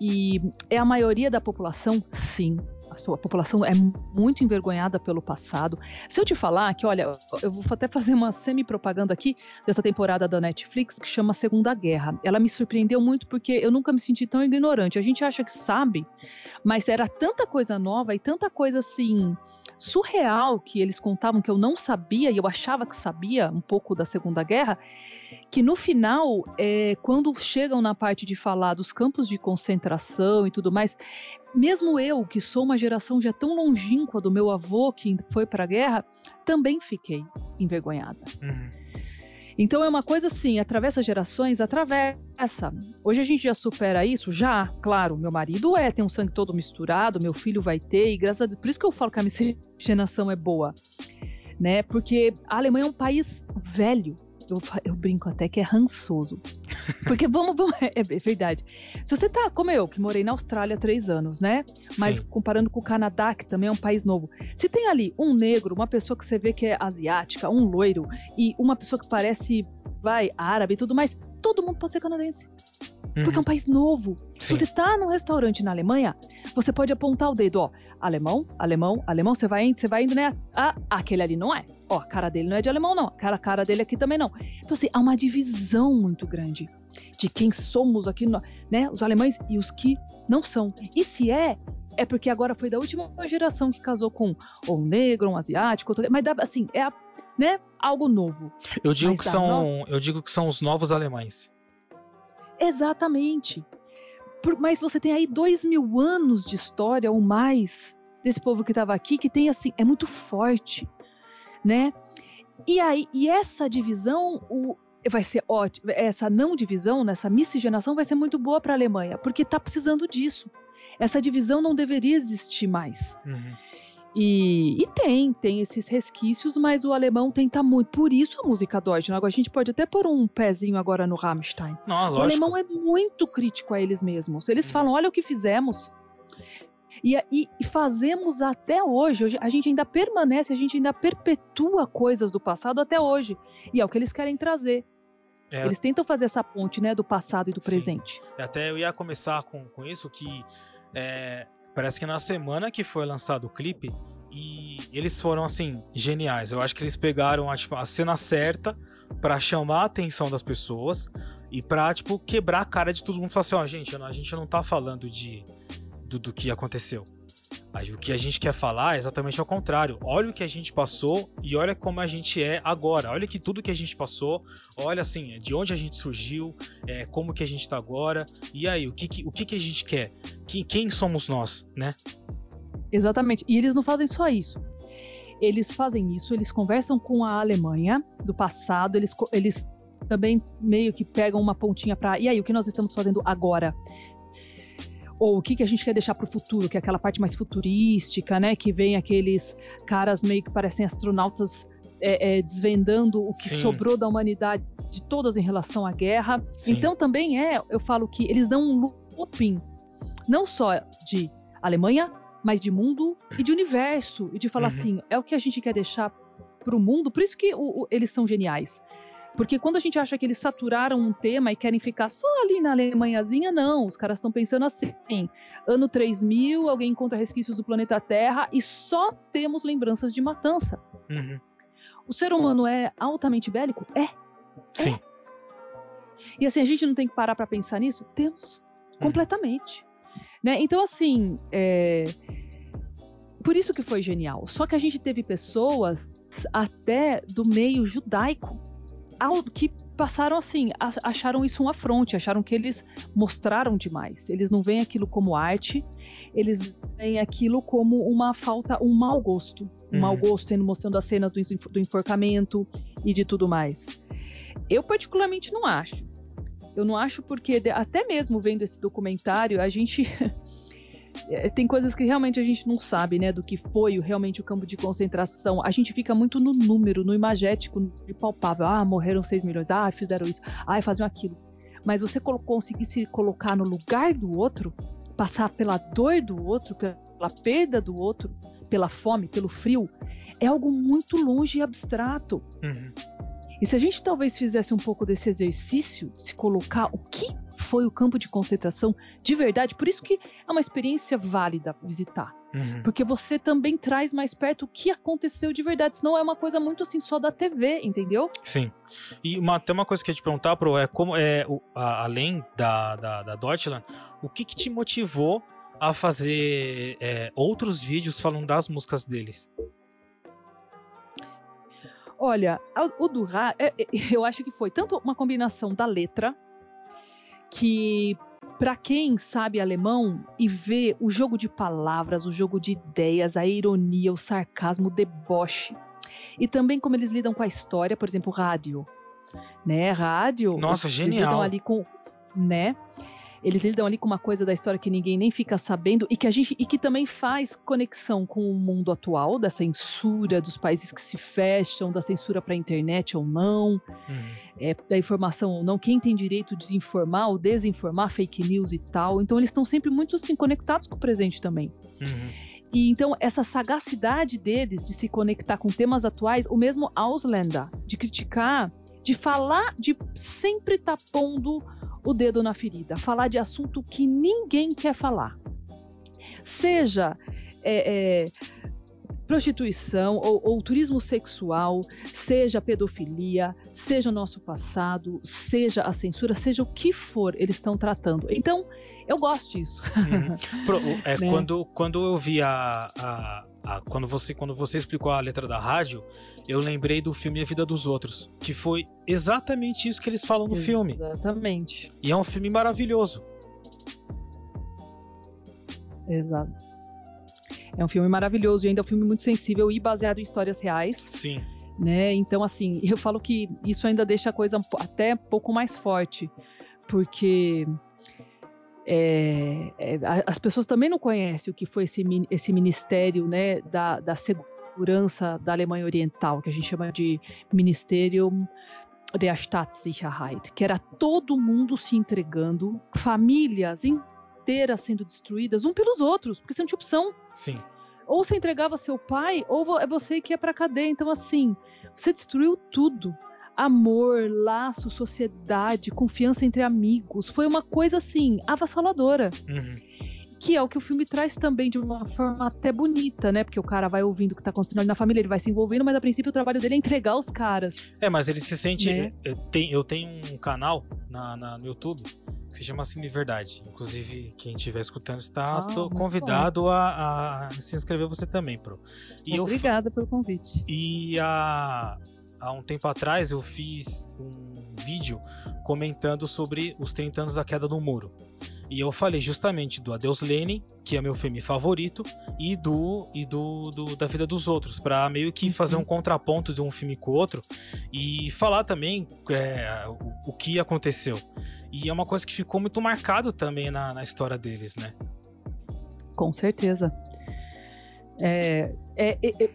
E é a maioria da população, sim, a população é muito envergonhada pelo passado. Se eu te falar que, olha, eu vou até fazer uma semi-propaganda aqui dessa temporada da Netflix que chama Segunda Guerra. Ela me surpreendeu muito porque eu nunca me senti tão ignorante. A gente acha que sabe, mas era tanta coisa nova e tanta coisa assim surreal que eles contavam que eu não sabia e eu achava que sabia um pouco da Segunda Guerra, que no final, é, quando chegam na parte de falar dos campos de concentração e tudo mais, mesmo eu, que sou uma geração já tão longínqua do meu avô que foi para a guerra, também fiquei envergonhada. Uhum. Então é uma coisa assim, atravessa gerações, atravessa. Hoje a gente já supera isso? Já, claro. Meu marido é, tem um sangue todo misturado, meu filho vai ter, e graças a Deus, por isso que eu falo que a miscigenação é boa. Né? Porque a Alemanha é um país velho, eu, eu brinco até que é rançoso. Porque vamos, vamos é, é, verdade. Se você tá, como eu, que morei na Austrália há três anos, né? Mas Sim. comparando com o Canadá, que também é um país novo. Se tem ali um negro, uma pessoa que você vê que é asiática, um loiro, e uma pessoa que parece, vai, árabe e tudo mais, todo mundo pode ser canadense. Uhum. Porque é um país novo. Sim. Se você tá num restaurante na Alemanha, você pode apontar o dedo, ó, alemão, alemão, alemão, você vai indo, você vai indo, né? Ah, aquele ali não é. Ó, a cara dele não é de alemão, não. A cara, a cara dele aqui também não. Então, assim, há uma divisão muito grande de quem somos aqui, né? Os alemães e os que não são. E se é, é porque agora foi da última geração que casou com ou um negro, um asiático, mas dá, assim, é né, algo novo. Eu digo que são, no... eu digo que são os novos alemães. Exatamente. Por, mas você tem aí dois mil anos de história ou mais desse povo que estava aqui, que tem assim, é muito forte, né? E aí, e essa divisão, o, vai ser ótimo, essa não divisão, nessa miscigenação vai ser muito boa para a Alemanha, porque está precisando disso. Essa divisão não deveria existir mais. Uhum. E, e, tem, tem esses resquícios, mas o alemão tenta muito. Por isso a música Deutschland. Agora a gente pode até pôr um pezinho agora no Rammstein. Não, o alemão é muito crítico a eles mesmos. Eles hum. falam: olha o que fizemos. E, e, e, fazemos até hoje. A gente ainda permanece, a gente ainda perpetua coisas do passado até hoje. E é o que eles querem trazer. É. Eles tentam fazer essa ponte, né, do passado e do Sim. presente. Até eu ia começar com, com isso que é, Parece que na semana que foi lançado o clipe, e eles foram assim geniais. Eu acho que eles pegaram a, tipo, a cena certa para chamar a atenção das pessoas e pra, tipo, quebrar a cara de todo mundo. Falar assim, ó, oh, gente, a gente não tá falando de do, do que aconteceu. Aí, o que a gente quer falar é exatamente ao contrário. Olha o que a gente passou e olha como a gente é agora. Olha que tudo que a gente passou, olha assim, de onde a gente surgiu, é, como que a gente tá agora. E aí, o que, que o que, que a gente quer? Quem, quem somos nós, né? Exatamente. E eles não fazem só isso. Eles fazem isso, eles conversam com a Alemanha do passado, eles, eles também meio que pegam uma pontinha para. E aí, o que nós estamos fazendo agora? Ou o que, que a gente quer deixar para o futuro, que é aquela parte mais futurística, né? Que vem aqueles caras meio que parecem astronautas é, é, desvendando o que Sim. sobrou da humanidade de todas em relação à guerra. Sim. Então também é, eu falo que eles dão um looping, não só de Alemanha, mas de mundo e de universo. E de falar uhum. assim, é o que a gente quer deixar para o mundo, por isso que o, o, eles são geniais. Porque quando a gente acha que eles saturaram um tema e querem ficar só ali na Alemanhazinha, não. Os caras estão pensando assim: ano 3000, alguém encontra resquícios do planeta Terra e só temos lembranças de matança. Uhum. O ser humano é altamente bélico? É. é. Sim. É. E assim, a gente não tem que parar para pensar nisso? Temos. Uhum. Completamente. Né? Então, assim. É... Por isso que foi genial. Só que a gente teve pessoas até do meio judaico que passaram assim, acharam isso um afronte, acharam que eles mostraram demais. Eles não veem aquilo como arte, eles veem aquilo como uma falta, um mau gosto. Um uhum. mau gosto, mostrando as cenas do, do enforcamento e de tudo mais. Eu particularmente não acho. Eu não acho porque até mesmo vendo esse documentário, a gente É, tem coisas que realmente a gente não sabe, né, do que foi realmente o campo de concentração. A gente fica muito no número, no imagético, no palpável. Ah, morreram 6 milhões. Ah, fizeram isso. Ah, faziam aquilo. Mas você conseguir se colocar no lugar do outro, passar pela dor do outro, pela perda do outro, pela fome, pelo frio, é algo muito longe e abstrato. Uhum. E se a gente talvez fizesse um pouco desse exercício, se colocar o que foi o campo de concentração de verdade, por isso que é uma experiência válida visitar. Uhum. Porque você também traz mais perto o que aconteceu de verdade, senão é uma coisa muito assim só da TV, entendeu? Sim. E uma, até uma coisa que eu ia te perguntar, Pro, é como é o, a, além da, da, da Deutschland, o que, que te motivou a fazer é, outros vídeos falando das músicas deles? Olha, o do Ra, é, é, eu acho que foi tanto uma combinação da letra, que para quem sabe alemão e vê o jogo de palavras, o jogo de ideias, a ironia, o sarcasmo, o deboche, e também como eles lidam com a história, por exemplo, rádio, né? Rádio. Nossa, genial. Eles lidam ali com, né? Eles lidam ali com uma coisa da história que ninguém nem fica sabendo e que a gente e que também faz conexão com o mundo atual, da censura dos países que se fecham, da censura para a internet ou não, uhum. é, da informação ou não, quem tem direito de informar ou desinformar, fake news e tal. Então eles estão sempre muito assim conectados com o presente também. Uhum. E então essa sagacidade deles de se conectar com temas atuais, o mesmo Ausländer, de criticar, de falar, de sempre estar tá pondo o dedo na ferida, falar de assunto que ninguém quer falar. Seja é, é, prostituição ou, ou, turismo sexual, seja pedofilia, seja o nosso passado, seja a censura, seja o que for, eles estão tratando. Então, eu gosto disso. Uhum. Pro, é, né? quando, quando eu vi a, a, a, quando, você, quando você explicou a letra da rádio, eu lembrei do filme A Vida dos Outros, que foi exatamente isso que eles falam no exatamente. filme. Exatamente. E é um filme maravilhoso. Exato. É um filme maravilhoso e ainda é um filme muito sensível e baseado em histórias reais. Sim. Né? Então, assim, eu falo que isso ainda deixa a coisa até um pouco mais forte, porque é, é, as pessoas também não conhecem o que foi esse, esse ministério né, da, da segurança da Alemanha Oriental, que a gente chama de Ministerium der Staatssicherheit, que era todo mundo se entregando, famílias inteiras sendo destruídas, um pelos outros, porque você não tinha opção. Sim. Ou você entregava seu pai, ou é você que ia pra cadeia. Então, assim, você destruiu tudo. Amor, laço, sociedade, confiança entre amigos. Foi uma coisa, assim, avassaladora. Uhum que é o que o filme traz também de uma forma até bonita, né? Porque o cara vai ouvindo o que tá acontecendo ali na família, ele vai se envolvendo, mas a princípio o trabalho dele é entregar os caras. É, mas ele se sente. Né? Eu, tenho, eu tenho um canal na, na, no YouTube que se chama Cine Verdade. Inclusive, quem estiver escutando está ah, convidado a, a, se inscrever você também, Pro. E Obrigada eu, pelo convite. E há, há um tempo atrás eu fiz um vídeo comentando sobre os 30 anos da queda do muro. E eu falei justamente do Adeus Lenin, que é meu filme favorito, e do e do, do da vida dos outros, para meio que fazer um uhum. contraponto de um filme com o outro e falar também é, o, o, que aconteceu. E é uma coisa que ficou muito marcado também na, na história deles, né? Com certeza. É, é, é, é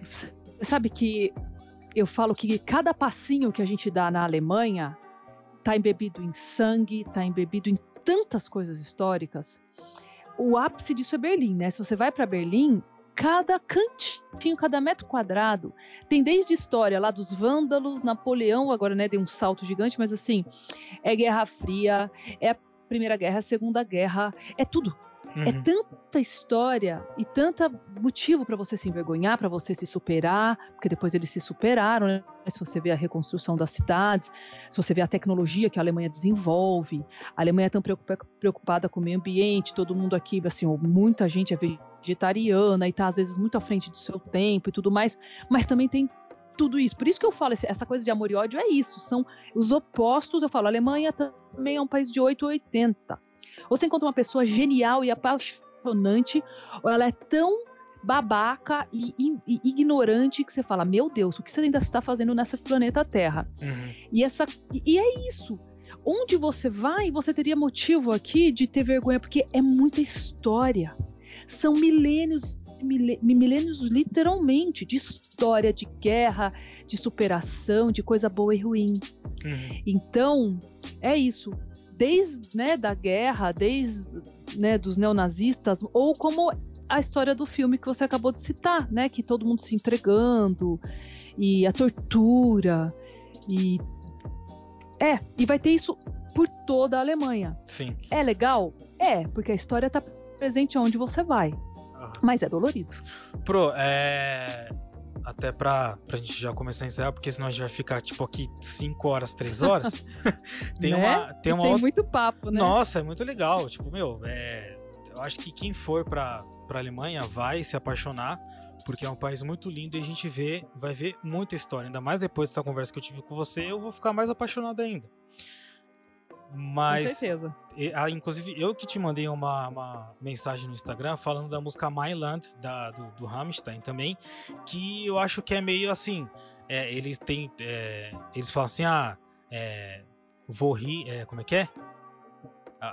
sabe que eu falo que cada passinho que a gente dá na Alemanha tá embebido em sangue, tá embebido em tantas coisas históricas. O ápice disso é Berlim, né? Se você vai para Berlim, cada cantinho, cada metro quadrado, tem desde história lá dos vândalos, Napoleão, agora né, deu um salto gigante, mas assim, é Guerra Fria, é a Primeira Guerra, a Segunda Guerra, é tudo. É uhum. É tanta história e tanto motivo para você se envergonhar, para você se superar, porque depois eles se superaram, né? Se você vê a reconstrução das cidades, se você vê a tecnologia que a Alemanha desenvolve, a Alemanha é tão preocupada com o meio ambiente, todo mundo aqui, assim, muita gente é vegetariana e está às vezes muito à frente do seu tempo e tudo mais, mas também tem tudo isso. Por isso que eu falo, essa coisa de amor e ódio é isso. São os opostos. Eu falo, a Alemanha também é um país de 8 ou 80. Ou você encontra uma pessoa genial e apaixonante, ou ela é tão babaca e, e, e, ignorante que você fala, meu Deus, o que você ainda está fazendo nessa planeta Terra? Uhum. E, essa, e é isso. Onde você vai, você teria motivo aqui de ter vergonha, porque é muita história. São milênios, milênios literalmente, de história, de guerra, de superação, de coisa boa e ruim. Uhum. Então, é isso. Desde né, da guerra, desde né, dos neonazistas, ou como a história do filme que você acabou de citar, né? Que todo mundo se entregando e a tortura e é, e vai ter isso por toda a Alemanha. Sim. É legal? É, porque a história tá presente onde você vai. Mas é dolorido. Pro, é até pra, pra gente já começar a encerrar, porque senão a gente vai ficar, tipo, aqui 5 horas, 3 horas. tem né? uma. Tem, uma tem outra... muito papo, né? Nossa, é muito legal. Tipo, meu, é... eu acho que quem for pra, para a Alemanha, vai se apaixonar, porque é um país muito lindo e a gente vê, vai ver muita história. Ainda mais depois dessa conversa que eu tive com você, eu vou ficar mais apaixonado ainda. Mas, com certeza. Ah, inclusive, eu que te mandei uma, uma, mensagem no Instagram falando da música My Land, da, do, do Rammstein também, que eu acho que é meio assim. É, eles têm. É, eles falam assim, ah, é, vou rir. É, como é que é?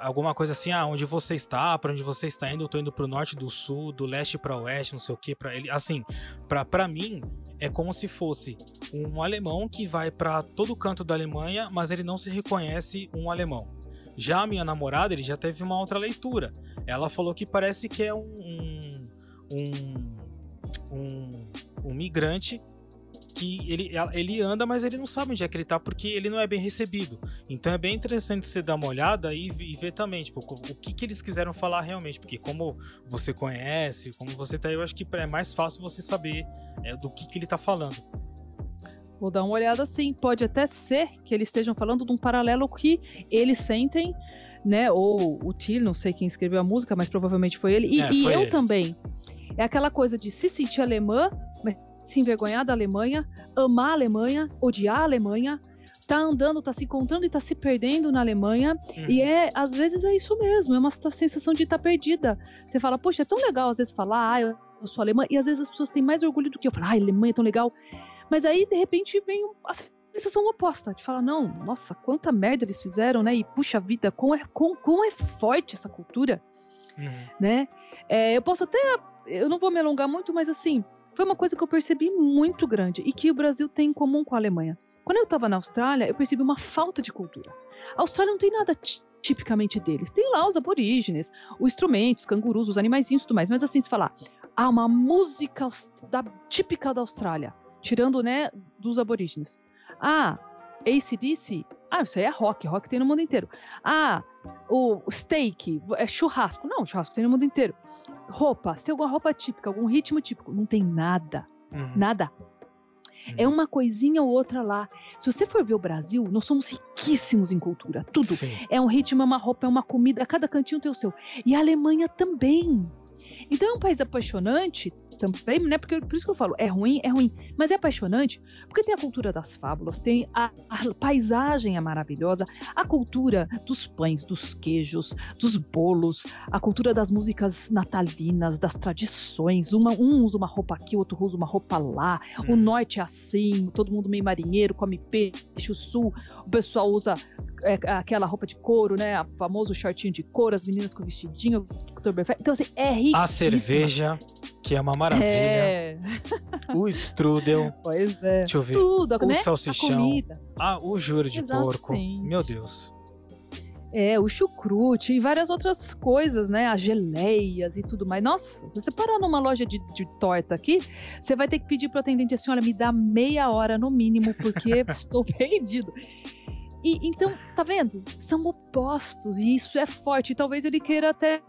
Alguma coisa assim, ah, onde você está, para onde você está indo, eu tô indo pro norte, do sul, do leste para oeste, não sei o que, para ele, assim, para para mim é como se fosse um alemão que vai para todo canto da Alemanha, mas ele não se reconhece um alemão. Já a minha namorada, ele já teve uma outra leitura. Ela falou que parece que é um um, um, um migrante que ele, ele anda, mas ele não sabe onde é que ele tá, porque ele não é bem recebido. Então é bem interessante você dar uma olhada e, e ver também, tipo, o, que, que eles quiseram falar realmente, porque como você conhece, como você tá, eu acho que é mais fácil você saber é, do que, que ele tá falando. Vou dar uma olhada sim, pode até ser que eles estejam falando de um paralelo que eles sentem, né? Ou o Till, não sei quem escreveu a música, mas provavelmente foi ele. E, é, foi e eu ele. também. É aquela coisa de se sentir alemã, se envergonhar da Alemanha, amar a Alemanha, odiar a Alemanha, tá andando, tá se encontrando e tá se perdendo na Alemanha. Uhum. E é, às vezes é isso mesmo, é uma sensação de estar tá perdida. Você fala, poxa, é tão legal às vezes falar, ah, eu, eu sou alemã, e às vezes as pessoas têm mais orgulho do que eu. Falar, ah, Alemanha é tão legal. Mas aí, de repente, vem a sensação oposta, de falar, não, nossa, quanta merda eles fizeram, né? E puxa vida, como é, como, como é forte essa cultura, uhum. né? É, eu posso até, eu não vou me alongar muito, mas assim, foi uma coisa que eu percebi muito grande e que o Brasil tem em comum com a Alemanha. Quando eu estava na Austrália, eu percebi uma falta de cultura. A Austrália não tem nada tipicamente deles. Tem lá os aborígenes, os instrumentos, os cangurus, os animaizinhos e tudo mais. Mas assim, se falar, há uma música da, típica da Austrália, tirando, né, dos aborígenes. Ah, ACDC? Ah, isso aí é rock, rock tem no mundo inteiro. Ah, o steak, é churrasco. Não, churrasco tem no mundo inteiro. Roupa, se tem alguma roupa típica, algum ritmo típico, não tem nada. Uhum. Nada. Uhum. É uma coisinha ou outra lá. Se você for ver o Brasil, nós somos riquíssimos em cultura. Tudo. Sim. É um ritmo, é uma roupa, é uma comida, cada cantinho tem o seu. E a Alemanha também. Então é um país apaixonante também, né? Porque por isso que eu falo, é ruim, é ruim, mas é apaixonante, porque tem a cultura das fábulas, tem a, a paisagem é maravilhosa, a cultura dos pães, dos queijos, dos bolos, a cultura das músicas natalinas, das tradições. Uma, um usa uma roupa aqui, outro usa uma roupa lá. Hum. O norte é assim, todo mundo meio marinheiro, come peixe. O sul, o pessoal usa é, aquela roupa de couro, né? O famoso shortinho de couro, as meninas com vestidinho, Então, assim, é rico. A cerveja, que é uma maravilha. É. O strudel. Pois é. Deixa eu ver. Tudo, o né? salsichão. Ah, o juro de Exatamente. porco. Meu Deus. É, o chucrute e várias outras coisas, né? As geleias e tudo mais. Nossa, se você parar numa loja de, de torta aqui, você vai ter que pedir pro atendente assim: olha, me dá meia hora no mínimo, porque estou perdido. E então, tá vendo? São opostos e isso é forte. E talvez ele queira até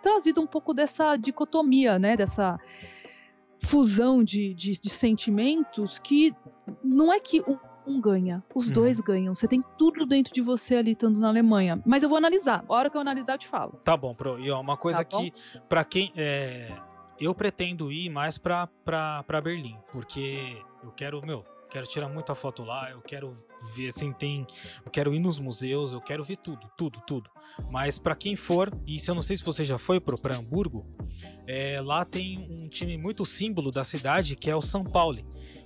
trazido um pouco dessa dicotomia, né? Dessa fusão de, de, de sentimentos que não é que um, um ganha, os uhum. dois ganham. Você tem tudo dentro de você ali estando na Alemanha. Mas eu vou analisar. A hora que eu analisar, eu te falo. Tá bom, Pro. E ó, uma coisa tá que, para quem. É Eu pretendo ir mais pra, pra, pra Berlim, porque eu quero, meu, quero tirar muita foto lá, eu quero ver assim, tem. Eu quero ir nos museus, eu quero ver tudo, tudo, tudo. Mas para quem for, e se eu não sei se você já foi pro, pra Hamburgo, é, lá tem um time muito símbolo da cidade que é o São Paulo.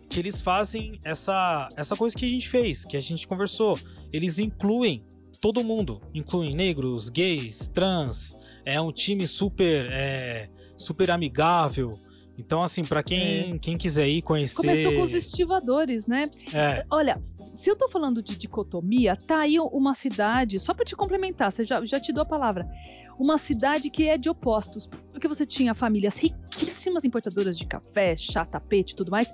Que eles fazem essa, essa coisa que a gente fez, que a gente conversou. Eles incluem todo mundo, incluem negros, gays, trans. É um time super, é, super amigável. Então, assim, para quem, é. quem quiser ir conhecer. Começou com os estivadores, né? É. Olha, se eu tô falando de dicotomia, tá aí uma cidade, só para te complementar, você já, já te dou a palavra. Uma cidade que é de opostos. Porque você tinha famílias riquíssimas importadoras de café, chá, tapete e tudo mais.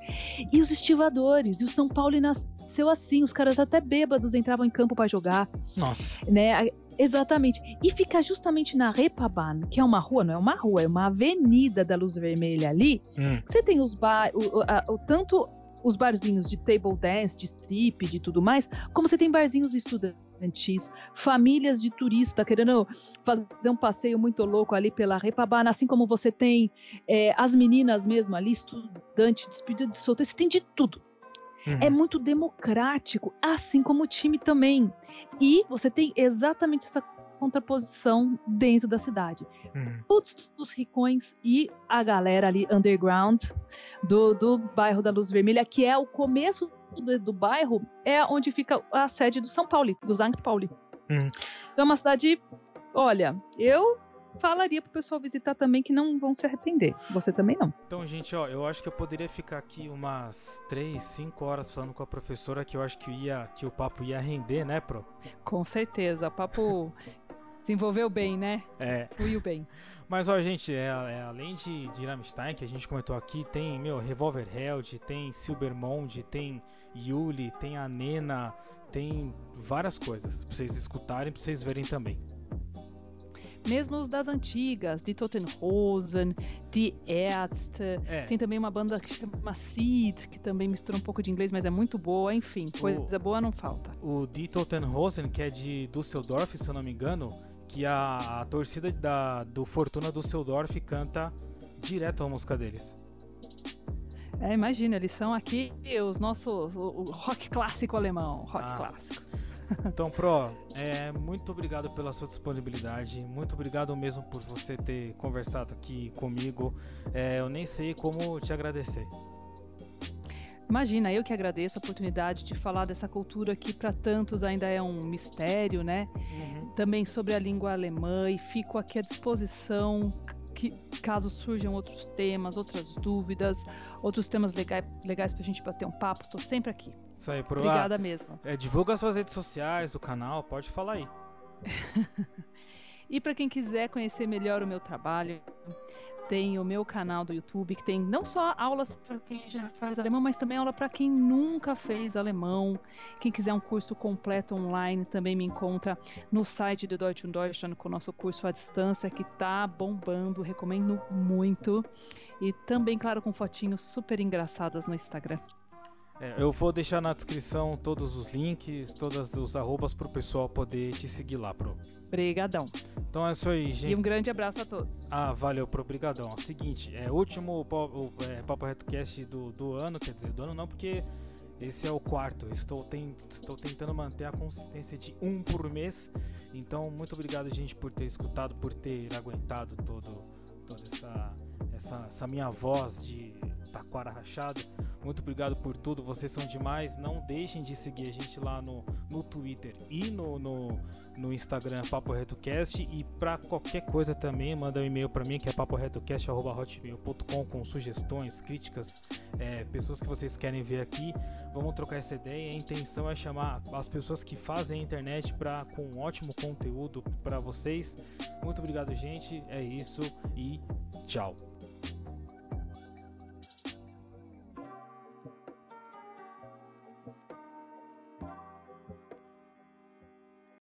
E os estivadores. E o São Paulo nasceu assim. Os caras até bêbados entravam em campo para jogar. Nossa. Né? Exatamente. E fica justamente na Repaban, que é uma rua, não é uma rua, é uma avenida da luz vermelha ali. Hum. Você tem os bar, o, a, o, tanto os barzinhos de table dance, de strip, de tudo mais, como você tem barzinhos estudantis, famílias de turista querendo fazer um passeio muito louco ali pela Repabana, assim como você tem é, as meninas mesmo ali, estudante, despedida de solteiro, você tem de tudo. É uhum. É muito democrático, assim como o time também. E você tem exatamente essa contraposição dentro da cidade. Uhum. Todos os ricões e a galera ali underground do, do bairro da Luz Vermelha, que é o começo do, do bairro, é onde fica a sede do São Paulo, do Sankt Pauli. Uhum. Então é uma cidade, olha, eu falaria pro pessoal visitar também que não vão se arrepender. Você também não. Então, gente, ó, eu acho que eu poderia ficar aqui umas 3, 5 horas falando com a professora que eu acho que ia que o papo ia render, né, pro? Com certeza. O papo desenvolveu bem, né? É. Fluiu bem. Mas, ó, gente, é, é, além de, de Rammstein, que a gente comentou aqui, tem, meu, Revolver Held, tem Silbermond, tem Yuli, tem a Nena, tem várias coisas pra vocês escutarem, pra vocês verem também mesmo os das antigas, de Totenhosen, de Ärzte. É. Tem também uma banda que chama Seed, que também mistura um pouco de inglês, mas é muito boa. Enfim, coisa o, boa não falta. O Die Totenhosen, que é de Düsseldorf, se eu não me engano, que a, a torcida da, do Fortuna Düsseldorf canta direto a música deles. É, imagina, eles são aqui os nossos o, o rock clássico alemão, rock ah. clássico. Então, Pro, é, muito obrigado pela sua disponibilidade. Muito obrigado mesmo por você ter conversado aqui comigo. É, eu nem sei como te agradecer. Imagina, eu que agradeço a oportunidade de falar dessa cultura que para tantos ainda é um mistério, né? Uhum. Também sobre a língua alemã e fico aqui à disposição que, caso surjam outros temas, outras dúvidas, outros temas legais, legais para a gente bater um papo, estou sempre aqui. Isso aí, pro Obrigada mesmo. É, divulga as suas redes sociais, do canal, pode falar aí. e para quem quiser conhecer melhor o meu trabalho, tem o meu canal do YouTube que tem não só aulas para quem já faz alemão, mas também aula para quem nunca fez alemão. Quem quiser um curso completo online também me encontra no site do Deutsch und Deutschland com o nosso curso à distância que tá bombando, recomendo muito. E também, claro, com fotinhos super engraçadas no Instagram. É, eu vou deixar na descrição todos os links, todos os arrobas para o pessoal poder te seguir lá, Pro. Obrigadão. Então é isso aí, gente. E um grande abraço a todos. Ah, valeu, Pro. Obrigadão. Seguinte, é o último o, é, Papo Reto Cast do, do ano, quer dizer, do ano não, porque esse é o quarto. Estou, tem, estou tentando manter a consistência de um por mês. Então, muito obrigado, gente, por ter escutado, por ter aguentado todo, toda essa, essa, essa minha voz de taquara rachado. Muito obrigado por tudo, vocês são demais. Não deixem de seguir a gente lá no, no Twitter e no, no, no Instagram Papo RetoCast. E para qualquer coisa também, manda um e-mail para mim que é paporetocast.hotmail.com com sugestões, críticas, é, pessoas que vocês querem ver aqui. Vamos trocar essa ideia. A intenção é chamar as pessoas que fazem a internet pra, com um ótimo conteúdo para vocês. Muito obrigado, gente. É isso e tchau.